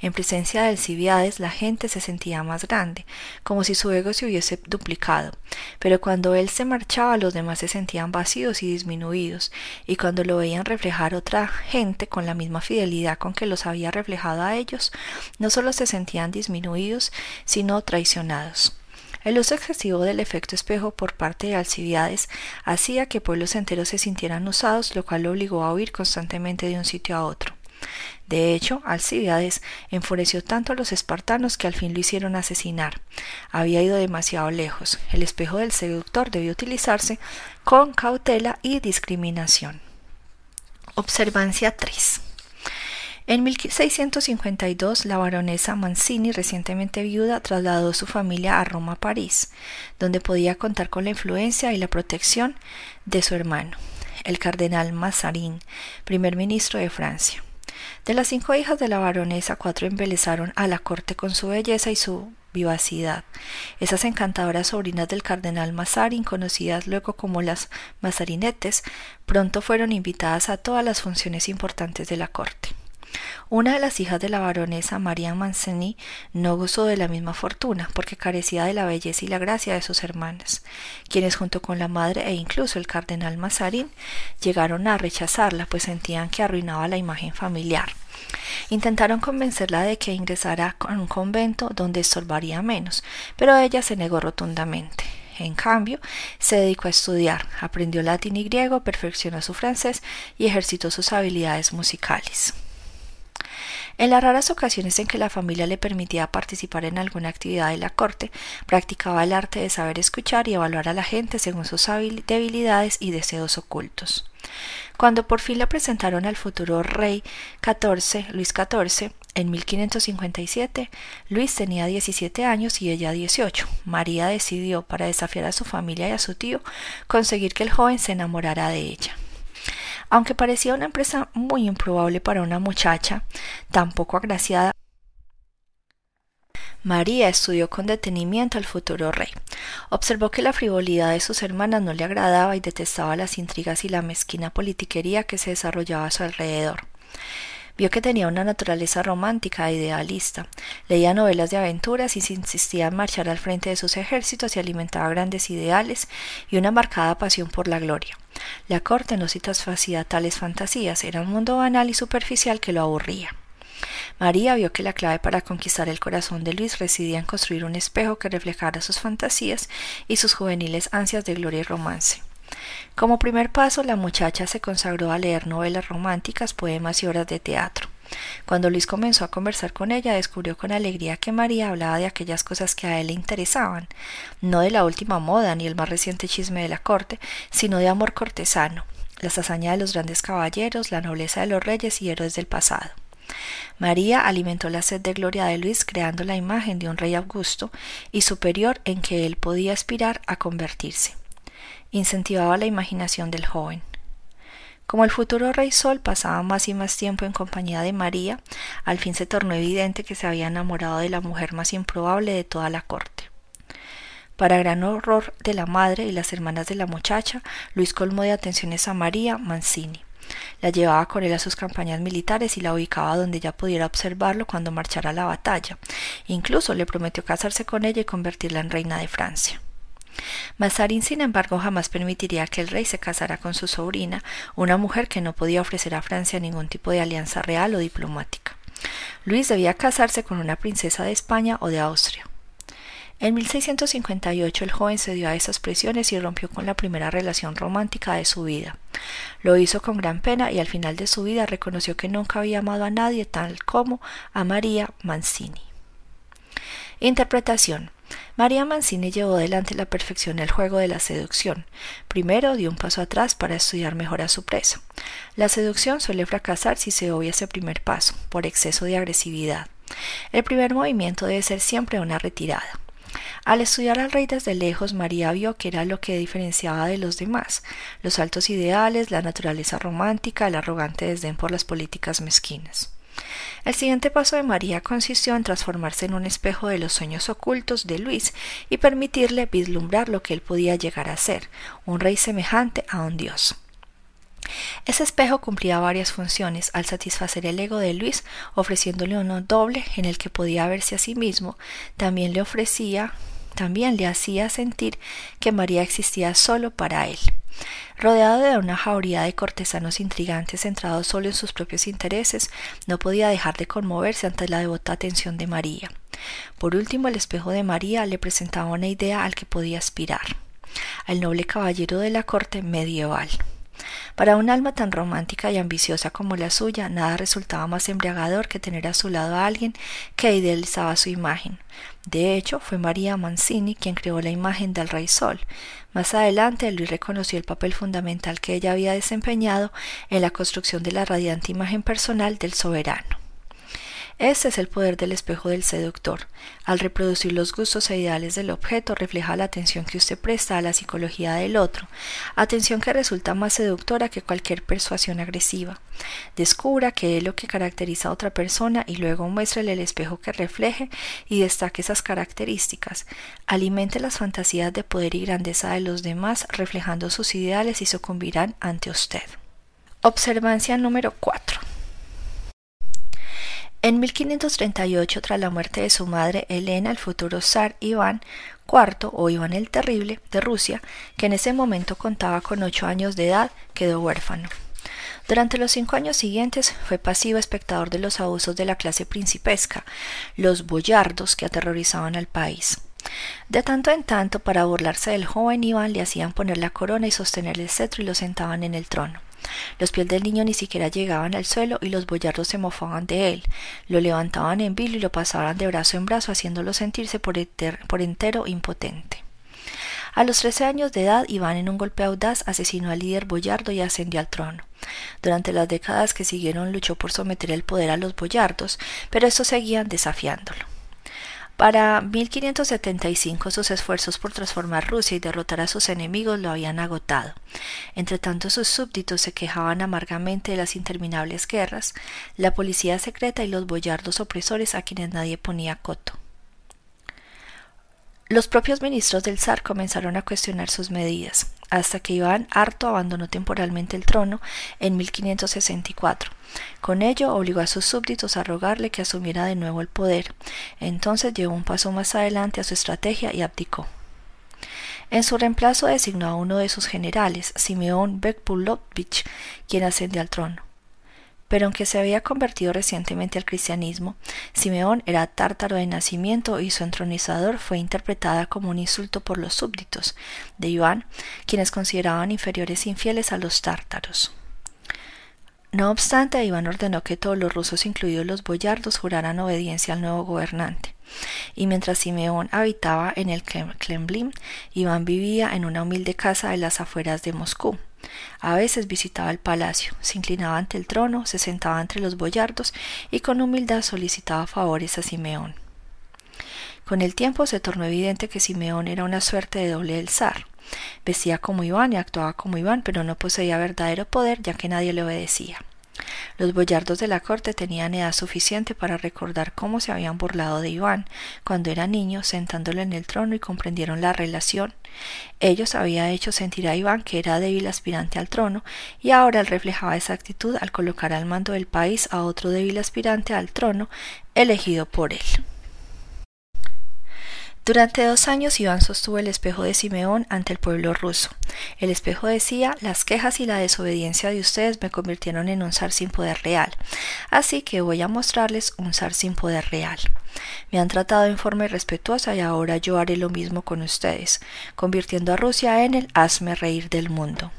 En presencia de Alcibiades la gente se sentía más grande, como si su ego se hubiese duplicado, pero cuando él se marchaba los demás se sentían vacíos y disminuidos, y cuando lo veían reflejar otra gente con la misma fidelidad con que los había reflejado a ellos, no solo se sentían disminuidos, sino traicionados. El uso excesivo del efecto espejo por parte de Alcibiades hacía que pueblos enteros se sintieran usados, lo cual lo obligó a huir constantemente de un sitio a otro. De hecho, Alcibiades enfureció tanto a los espartanos que al fin lo hicieron asesinar. Había ido demasiado lejos. El espejo del seductor debió utilizarse con cautela y discriminación. Observancia 3. En 1652, la baronesa Mancini, recientemente viuda, trasladó su familia a Roma, París, donde podía contar con la influencia y la protección de su hermano, el cardenal Mazarin, primer ministro de Francia. De las cinco hijas de la baronesa, cuatro embelezaron a la corte con su belleza y su vivacidad. Esas encantadoras sobrinas del cardenal Mazarin, conocidas luego como las Mazarinetes, pronto fueron invitadas a todas las funciones importantes de la corte. Una de las hijas de la baronesa María Mancini no gozó de la misma fortuna, porque carecía de la belleza y la gracia de sus hermanas, quienes junto con la madre e incluso el cardenal Mazarin llegaron a rechazarla, pues sentían que arruinaba la imagen familiar. Intentaron convencerla de que ingresara a un convento donde estorbaría menos, pero ella se negó rotundamente. En cambio, se dedicó a estudiar, aprendió latín y griego, perfeccionó su francés y ejercitó sus habilidades musicales. En las raras ocasiones en que la familia le permitía participar en alguna actividad de la corte, practicaba el arte de saber escuchar y evaluar a la gente según sus debilidades y deseos ocultos. Cuando por fin le presentaron al futuro rey XIV, Luis XIV, en 1557, Luis tenía 17 años y ella 18. María decidió, para desafiar a su familia y a su tío, conseguir que el joven se enamorara de ella. Aunque parecía una empresa muy improbable para una muchacha tan poco agraciada, María estudió con detenimiento al futuro rey. Observó que la frivolidad de sus hermanas no le agradaba y detestaba las intrigas y la mezquina politiquería que se desarrollaba a su alrededor. Vio que tenía una naturaleza romántica e idealista. Leía novelas de aventuras y se insistía en marchar al frente de sus ejércitos y alimentaba grandes ideales y una marcada pasión por la gloria. La corte no satisfacía tales fantasías, era un mundo banal y superficial que lo aburría. María vio que la clave para conquistar el corazón de Luis residía en construir un espejo que reflejara sus fantasías y sus juveniles ansias de gloria y romance. Como primer paso, la muchacha se consagró a leer novelas románticas, poemas y obras de teatro. Cuando Luis comenzó a conversar con ella, descubrió con alegría que María hablaba de aquellas cosas que a él le interesaban, no de la última moda ni el más reciente chisme de la corte, sino de amor cortesano, las hazañas de los grandes caballeros, la nobleza de los reyes y héroes del pasado. María alimentó la sed de gloria de Luis creando la imagen de un rey augusto y superior en que él podía aspirar a convertirse incentivaba la imaginación del joven. Como el futuro rey Sol pasaba más y más tiempo en compañía de María, al fin se tornó evidente que se había enamorado de la mujer más improbable de toda la corte. Para gran horror de la madre y las hermanas de la muchacha, Luis colmó de atenciones a María Mancini. La llevaba con él a sus campañas militares y la ubicaba donde ella pudiera observarlo cuando marchara a la batalla. Incluso le prometió casarse con ella y convertirla en reina de Francia. Mazarin, sin embargo, jamás permitiría que el rey se casara con su sobrina, una mujer que no podía ofrecer a Francia ningún tipo de alianza real o diplomática. Luis debía casarse con una princesa de España o de Austria. En 1658 el joven cedió a esas presiones y rompió con la primera relación romántica de su vida. Lo hizo con gran pena y al final de su vida reconoció que nunca había amado a nadie tal como a María Mancini. Interpretación. María Mancini llevó adelante la perfección el juego de la seducción. Primero dio un paso atrás para estudiar mejor a su presa. La seducción suele fracasar si se obvia ese primer paso, por exceso de agresividad. El primer movimiento debe ser siempre una retirada. Al estudiar al rey desde lejos, María vio que era lo que diferenciaba de los demás, los altos ideales, la naturaleza romántica, el arrogante desdén por las políticas mezquinas. El siguiente paso de María consistió en transformarse en un espejo de los sueños ocultos de Luis y permitirle vislumbrar lo que él podía llegar a ser, un rey semejante a un dios. Ese espejo cumplía varias funciones al satisfacer el ego de Luis, ofreciéndole uno doble en el que podía verse a sí mismo, también le ofrecía, también le hacía sentir que María existía solo para él. Rodeado de una jauría de cortesanos intrigantes centrados solo en sus propios intereses, no podía dejar de conmoverse ante la devota atención de María. Por último, el espejo de María le presentaba una idea al que podía aspirar, al noble caballero de la corte medieval. Para un alma tan romántica y ambiciosa como la suya, nada resultaba más embriagador que tener a su lado a alguien que idealizaba su imagen. De hecho, fue María Mancini quien creó la imagen del Rey Sol. Más adelante, Luis reconoció el papel fundamental que ella había desempeñado en la construcción de la radiante imagen personal del soberano. Este es el poder del espejo del seductor. Al reproducir los gustos e ideales del objeto, refleja la atención que usted presta a la psicología del otro, atención que resulta más seductora que cualquier persuasión agresiva. Descubra qué es lo que caracteriza a otra persona y luego muéstrele el espejo que refleje y destaque esas características. Alimente las fantasías de poder y grandeza de los demás, reflejando sus ideales y sucumbirán ante usted. Observancia número 4. En 1538, tras la muerte de su madre Elena, el futuro zar Iván IV o Iván el Terrible de Rusia, que en ese momento contaba con ocho años de edad, quedó huérfano. Durante los cinco años siguientes fue pasivo espectador de los abusos de la clase principesca, los boyardos que aterrorizaban al país. De tanto en tanto, para burlarse del joven Iván, le hacían poner la corona y sostener el cetro y lo sentaban en el trono. Los pies del niño ni siquiera llegaban al suelo y los boyardos se mofaban de él. Lo levantaban en vilo y lo pasaban de brazo en brazo, haciéndolo sentirse por, entero impotente. A los trece años de edad, Iván en un golpe audaz asesinó al líder boyardo y ascendió al trono. Durante las décadas que siguieron luchó por someter el poder a los boyardos, pero estos seguían desafiándolo. Para 1575 sus esfuerzos por transformar Rusia y derrotar a sus enemigos lo habían agotado. Entre tanto sus súbditos se quejaban amargamente de las interminables guerras, la policía secreta y los boyardos opresores a quienes nadie ponía coto. Los propios ministros del zar comenzaron a cuestionar sus medidas, hasta que Iván harto abandonó temporalmente el trono en 1564. Con ello obligó a sus súbditos a rogarle que asumiera de nuevo el poder. Entonces llevó un paso más adelante a su estrategia y abdicó. En su reemplazo designó a uno de sus generales, Simeón Bekpulovich, quien ascendió al trono pero aunque se había convertido recientemente al cristianismo, Simeón era tártaro de nacimiento y su entronizador fue interpretada como un insulto por los súbditos de Iván, quienes consideraban inferiores e infieles a los tártaros. No obstante, Iván ordenó que todos los rusos, incluidos los boyardos, juraran obediencia al nuevo gobernante. Y mientras Simeón habitaba en el Kremlin, Iván vivía en una humilde casa de las afueras de Moscú. A veces visitaba el palacio, se inclinaba ante el trono, se sentaba entre los boyardos y con humildad solicitaba favores a Simeón. Con el tiempo se tornó evidente que Simeón era una suerte de doble del zar. Vestía como Iván y actuaba como Iván, pero no poseía verdadero poder ya que nadie le obedecía. Los boyardos de la corte tenían edad suficiente para recordar cómo se habían burlado de Iván cuando era niño sentándolo en el trono y comprendieron la relación. Ellos había hecho sentir a Iván que era débil aspirante al trono y ahora él reflejaba esa actitud al colocar al mando del país a otro débil aspirante al trono elegido por él. Durante dos años Iván sostuvo el espejo de Simeón ante el pueblo ruso. El espejo decía, las quejas y la desobediencia de ustedes me convirtieron en un zar sin poder real, así que voy a mostrarles un zar sin poder real. Me han tratado en forma irrespetuosa y ahora yo haré lo mismo con ustedes, convirtiendo a Rusia en el hazme reír del mundo.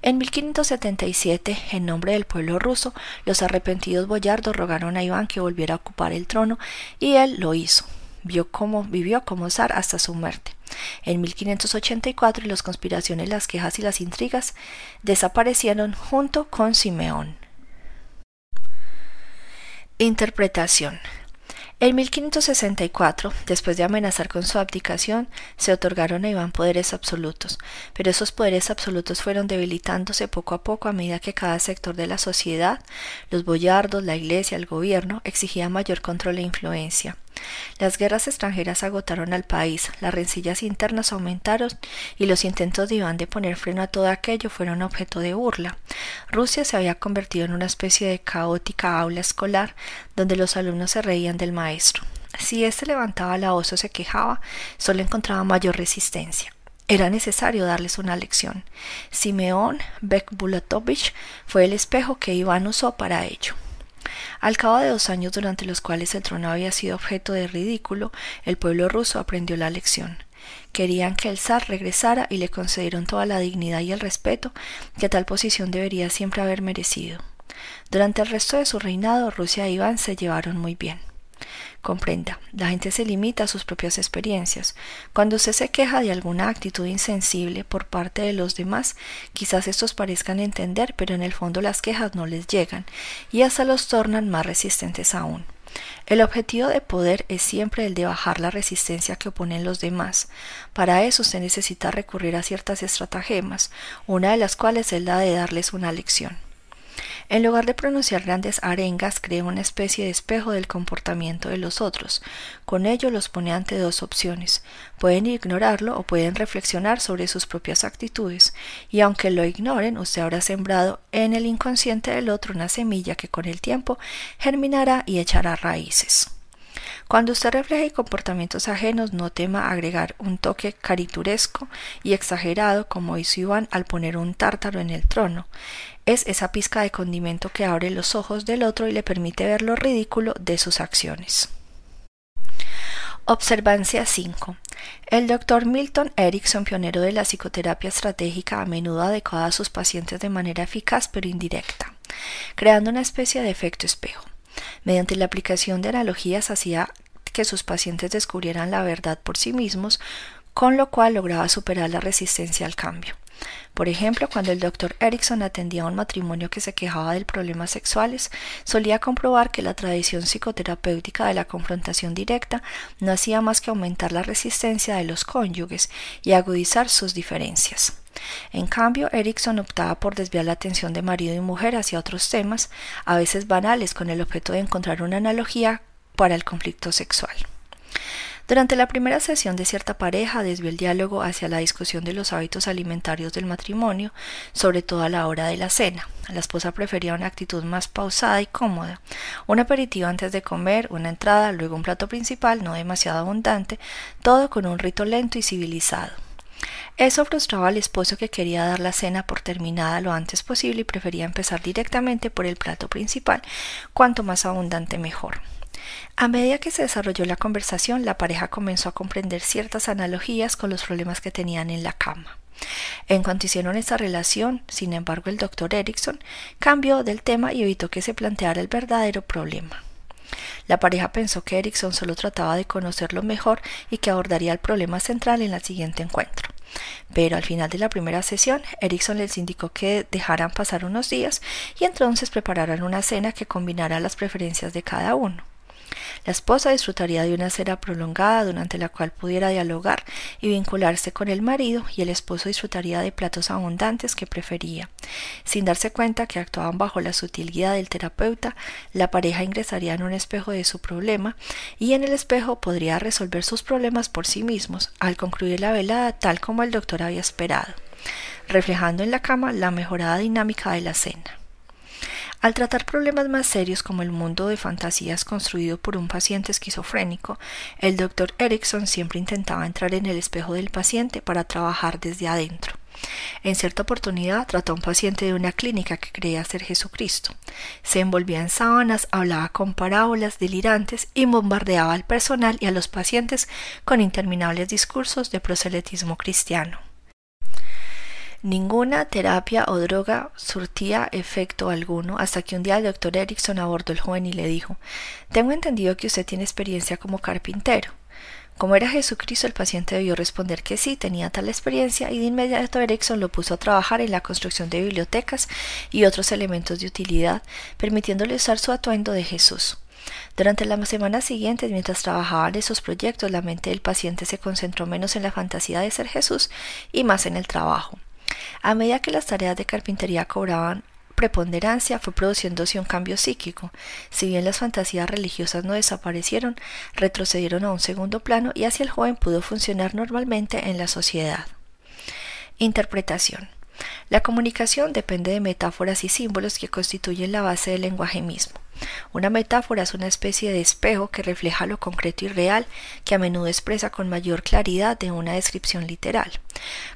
En 1577, en nombre del pueblo ruso, los arrepentidos boyardos rogaron a Iván que volviera a ocupar el trono y él lo hizo vio cómo, vivió como zar hasta su muerte. En 1584 las conspiraciones, las quejas y las intrigas desaparecieron junto con Simeón. Interpretación. En 1564, después de amenazar con su abdicación, se otorgaron a Iván poderes absolutos, pero esos poderes absolutos fueron debilitándose poco a poco a medida que cada sector de la sociedad, los boyardos, la iglesia, el gobierno, exigía mayor control e influencia. Las guerras extranjeras agotaron al país, las rencillas internas aumentaron y los intentos de Iván de poner freno a todo aquello fueron objeto de burla. Rusia se había convertido en una especie de caótica aula escolar donde los alumnos se reían del maestro. Si éste levantaba la voz o se quejaba, solo encontraba mayor resistencia. Era necesario darles una lección. Simeón Bekbulatovich fue el espejo que Iván usó para ello. Al cabo de dos años durante los cuales el trono había sido objeto de ridículo, el pueblo ruso aprendió la lección. Querían que el zar regresara y le concedieron toda la dignidad y el respeto que tal posición debería siempre haber merecido. Durante el resto de su reinado, Rusia e Iván se llevaron muy bien. Comprenda, la gente se limita a sus propias experiencias. Cuando usted se queja de alguna actitud insensible por parte de los demás, quizás estos parezcan entender, pero en el fondo las quejas no les llegan y hasta los tornan más resistentes aún. El objetivo de poder es siempre el de bajar la resistencia que oponen los demás. Para eso se necesita recurrir a ciertas estratagemas, una de las cuales es la de darles una lección. En lugar de pronunciar grandes arengas, crea una especie de espejo del comportamiento de los otros. Con ello los pone ante dos opciones. Pueden ignorarlo o pueden reflexionar sobre sus propias actitudes, y aunque lo ignoren, usted habrá sembrado en el inconsciente del otro una semilla que con el tiempo germinará y echará raíces. Cuando usted refleje comportamientos ajenos, no tema agregar un toque carituresco y exagerado como hizo Iván al poner un tártaro en el trono. Es esa pizca de condimento que abre los ojos del otro y le permite ver lo ridículo de sus acciones. Observancia 5. El doctor Milton Erickson, pionero de la psicoterapia estratégica, a menudo adecuada a sus pacientes de manera eficaz pero indirecta, creando una especie de efecto espejo. Mediante la aplicación de analogías hacía que sus pacientes descubrieran la verdad por sí mismos, con lo cual lograba superar la resistencia al cambio. Por ejemplo, cuando el doctor Erickson atendía a un matrimonio que se quejaba de problemas sexuales, solía comprobar que la tradición psicoterapéutica de la confrontación directa no hacía más que aumentar la resistencia de los cónyuges y agudizar sus diferencias. En cambio, Erickson optaba por desviar la atención de marido y mujer hacia otros temas, a veces banales, con el objeto de encontrar una analogía para el conflicto sexual. Durante la primera sesión de cierta pareja desvió el diálogo hacia la discusión de los hábitos alimentarios del matrimonio, sobre todo a la hora de la cena. La esposa prefería una actitud más pausada y cómoda, un aperitivo antes de comer, una entrada, luego un plato principal no demasiado abundante, todo con un rito lento y civilizado. Eso frustraba al esposo que quería dar la cena por terminada lo antes posible y prefería empezar directamente por el plato principal, cuanto más abundante mejor. A medida que se desarrolló la conversación, la pareja comenzó a comprender ciertas analogías con los problemas que tenían en la cama. En cuanto hicieron esta relación, sin embargo, el doctor Erickson cambió del tema y evitó que se planteara el verdadero problema. La pareja pensó que Erickson solo trataba de conocerlo mejor y que abordaría el problema central en el siguiente encuentro. Pero al final de la primera sesión, Erickson les indicó que dejaran pasar unos días y entonces prepararan una cena que combinara las preferencias de cada uno. La esposa disfrutaría de una cena prolongada durante la cual pudiera dialogar y vincularse con el marido y el esposo disfrutaría de platos abundantes que prefería. Sin darse cuenta que actuaban bajo la sutil guía del terapeuta, la pareja ingresaría en un espejo de su problema y en el espejo podría resolver sus problemas por sí mismos al concluir la velada tal como el doctor había esperado, reflejando en la cama la mejorada dinámica de la cena. Al tratar problemas más serios como el mundo de fantasías construido por un paciente esquizofrénico, el doctor Erickson siempre intentaba entrar en el espejo del paciente para trabajar desde adentro. En cierta oportunidad trató a un paciente de una clínica que creía ser Jesucristo. Se envolvía en sábanas, hablaba con parábolas delirantes y bombardeaba al personal y a los pacientes con interminables discursos de proselitismo cristiano. Ninguna terapia o droga surtía efecto alguno hasta que un día el doctor Erickson abordó al joven y le dijo Tengo entendido que usted tiene experiencia como carpintero. Como era Jesucristo, el paciente debió responder que sí, tenía tal experiencia y de inmediato Erickson lo puso a trabajar en la construcción de bibliotecas y otros elementos de utilidad, permitiéndole usar su atuendo de Jesús. Durante las semanas siguientes, mientras trabajaban en esos proyectos, la mente del paciente se concentró menos en la fantasía de ser Jesús y más en el trabajo. A medida que las tareas de carpintería cobraban preponderancia fue produciéndose un cambio psíquico. Si bien las fantasías religiosas no desaparecieron, retrocedieron a un segundo plano y así el joven pudo funcionar normalmente en la sociedad. Interpretación. La comunicación depende de metáforas y símbolos que constituyen la base del lenguaje mismo. Una metáfora es una especie de espejo que refleja lo concreto y real, que a menudo expresa con mayor claridad de una descripción literal.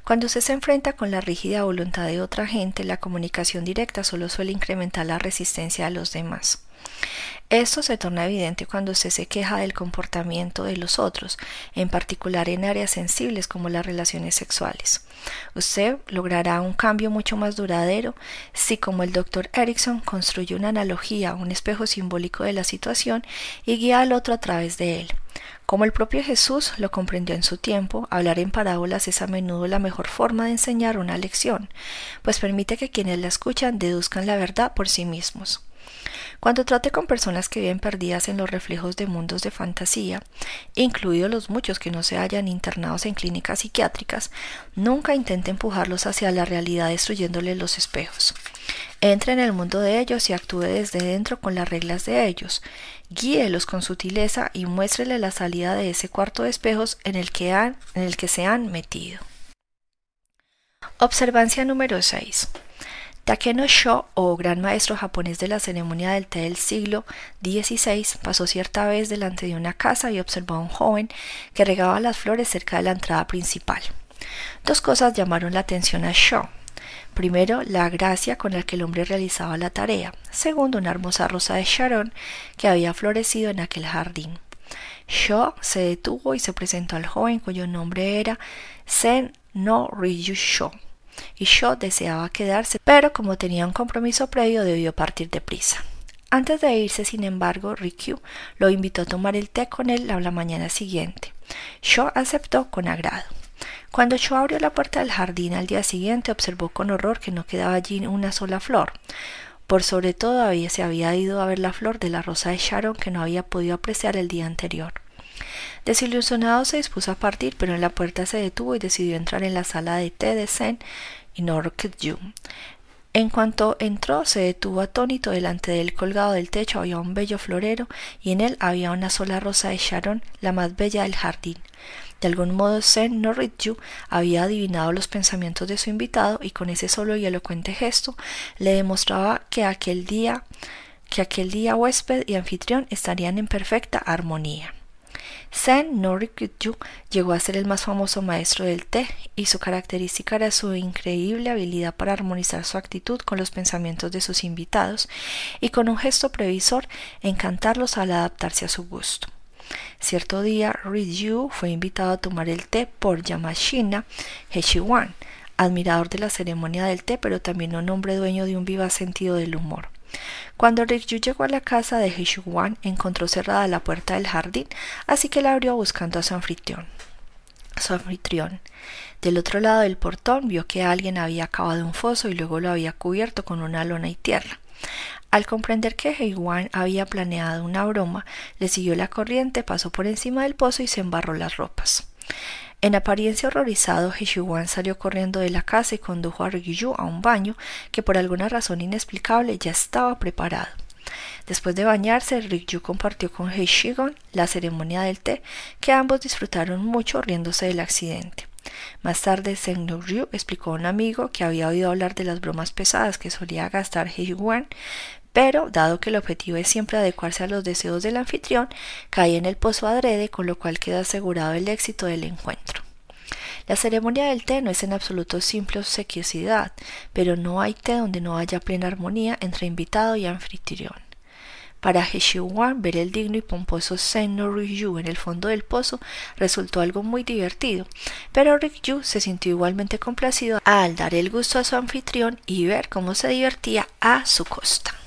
Cuando usted se enfrenta con la rígida voluntad de otra gente, la comunicación directa solo suele incrementar la resistencia a los demás. Esto se torna evidente cuando usted se queja del comportamiento de los otros, en particular en áreas sensibles como las relaciones sexuales. Usted logrará un cambio mucho más duradero si, como el doctor Erickson, construye una analogía, un espejo simbólico de la situación y guía al otro a través de él. Como el propio Jesús lo comprendió en su tiempo, hablar en parábolas es a menudo la mejor forma de enseñar una lección, pues permite que quienes la escuchan deduzcan la verdad por sí mismos. Cuando trate con personas que viven perdidas en los reflejos de mundos de fantasía, incluidos los muchos que no se hallan internados en clínicas psiquiátricas, nunca intente empujarlos hacia la realidad destruyéndoles los espejos. Entre en el mundo de ellos y actúe desde dentro con las reglas de ellos. Guíelos con sutileza y muéstrele la salida de ese cuarto de espejos en el que, han, en el que se han metido. Observancia número 6. Takeno Sho, o gran maestro japonés de la ceremonia del té del siglo XVI, pasó cierta vez delante de una casa y observó a un joven que regaba las flores cerca de la entrada principal. Dos cosas llamaron la atención a Sho. Primero, la gracia con la que el hombre realizaba la tarea. Segundo, una hermosa rosa de Sharon que había florecido en aquel jardín. Sho se detuvo y se presentó al joven cuyo nombre era Sen no Ryu Sho y Shaw deseaba quedarse, pero como tenía un compromiso previo debió partir deprisa. Antes de irse, sin embargo, Rikyu lo invitó a tomar el té con él la mañana siguiente. Shaw aceptó con agrado. Cuando Shaw abrió la puerta del jardín al día siguiente, observó con horror que no quedaba allí una sola flor. Por sobre todo había, se había ido a ver la flor de la rosa de Sharon que no había podido apreciar el día anterior. Desilusionado se dispuso a partir, pero en la puerta se detuvo y decidió entrar en la sala de té de Zen y Norkju. En cuanto entró, se detuvo atónito delante de él colgado del techo había un bello florero y en él había una sola rosa de Sharon, la más bella del jardín. De algún modo Zen Norritju había adivinado los pensamientos de su invitado y con ese solo y elocuente gesto le demostraba que aquel día que aquel día huésped y anfitrión estarían en perfecta armonía. Sen Norikyu llegó a ser el más famoso maestro del té y su característica era su increíble habilidad para armonizar su actitud con los pensamientos de sus invitados y con un gesto previsor encantarlos al adaptarse a su gusto. Cierto día, Ryu fue invitado a tomar el té por Yamashina Heshiwan, admirador de la ceremonia del té, pero también un hombre dueño de un viva sentido del humor. Cuando Rikyu llegó a la casa de Heishuwan, encontró cerrada la puerta del jardín, así que la abrió buscando a su anfitrión. Su anfitrión. Del otro lado del portón vio que alguien había acabado un foso y luego lo había cubierto con una lona y tierra. Al comprender que Heiwan había planeado una broma, le siguió la corriente, pasó por encima del pozo y se embarró las ropas. En apariencia horrorizado, Heshiwan salió corriendo de la casa y condujo a Rikyu a un baño que por alguna razón inexplicable ya estaba preparado. Después de bañarse, Rikyu compartió con Heishigon la ceremonia del té, que ambos disfrutaron mucho riéndose del accidente. Más tarde, Ryu explicó a un amigo que había oído hablar de las bromas pesadas que solía gastar Heishiwan, pero dado que el objetivo es siempre adecuarse a los deseos del anfitrión, cae en el pozo adrede, con lo cual queda asegurado el éxito del encuentro. La ceremonia del té no es en absoluto simple obsequiosidad, pero no hay té donde no haya plena armonía entre invitado y anfitrión. Para Heshiwan, ver el digno y pomposo Sen no Ryu en el fondo del pozo resultó algo muy divertido, pero Ryu se sintió igualmente complacido al dar el gusto a su anfitrión y ver cómo se divertía a su costa.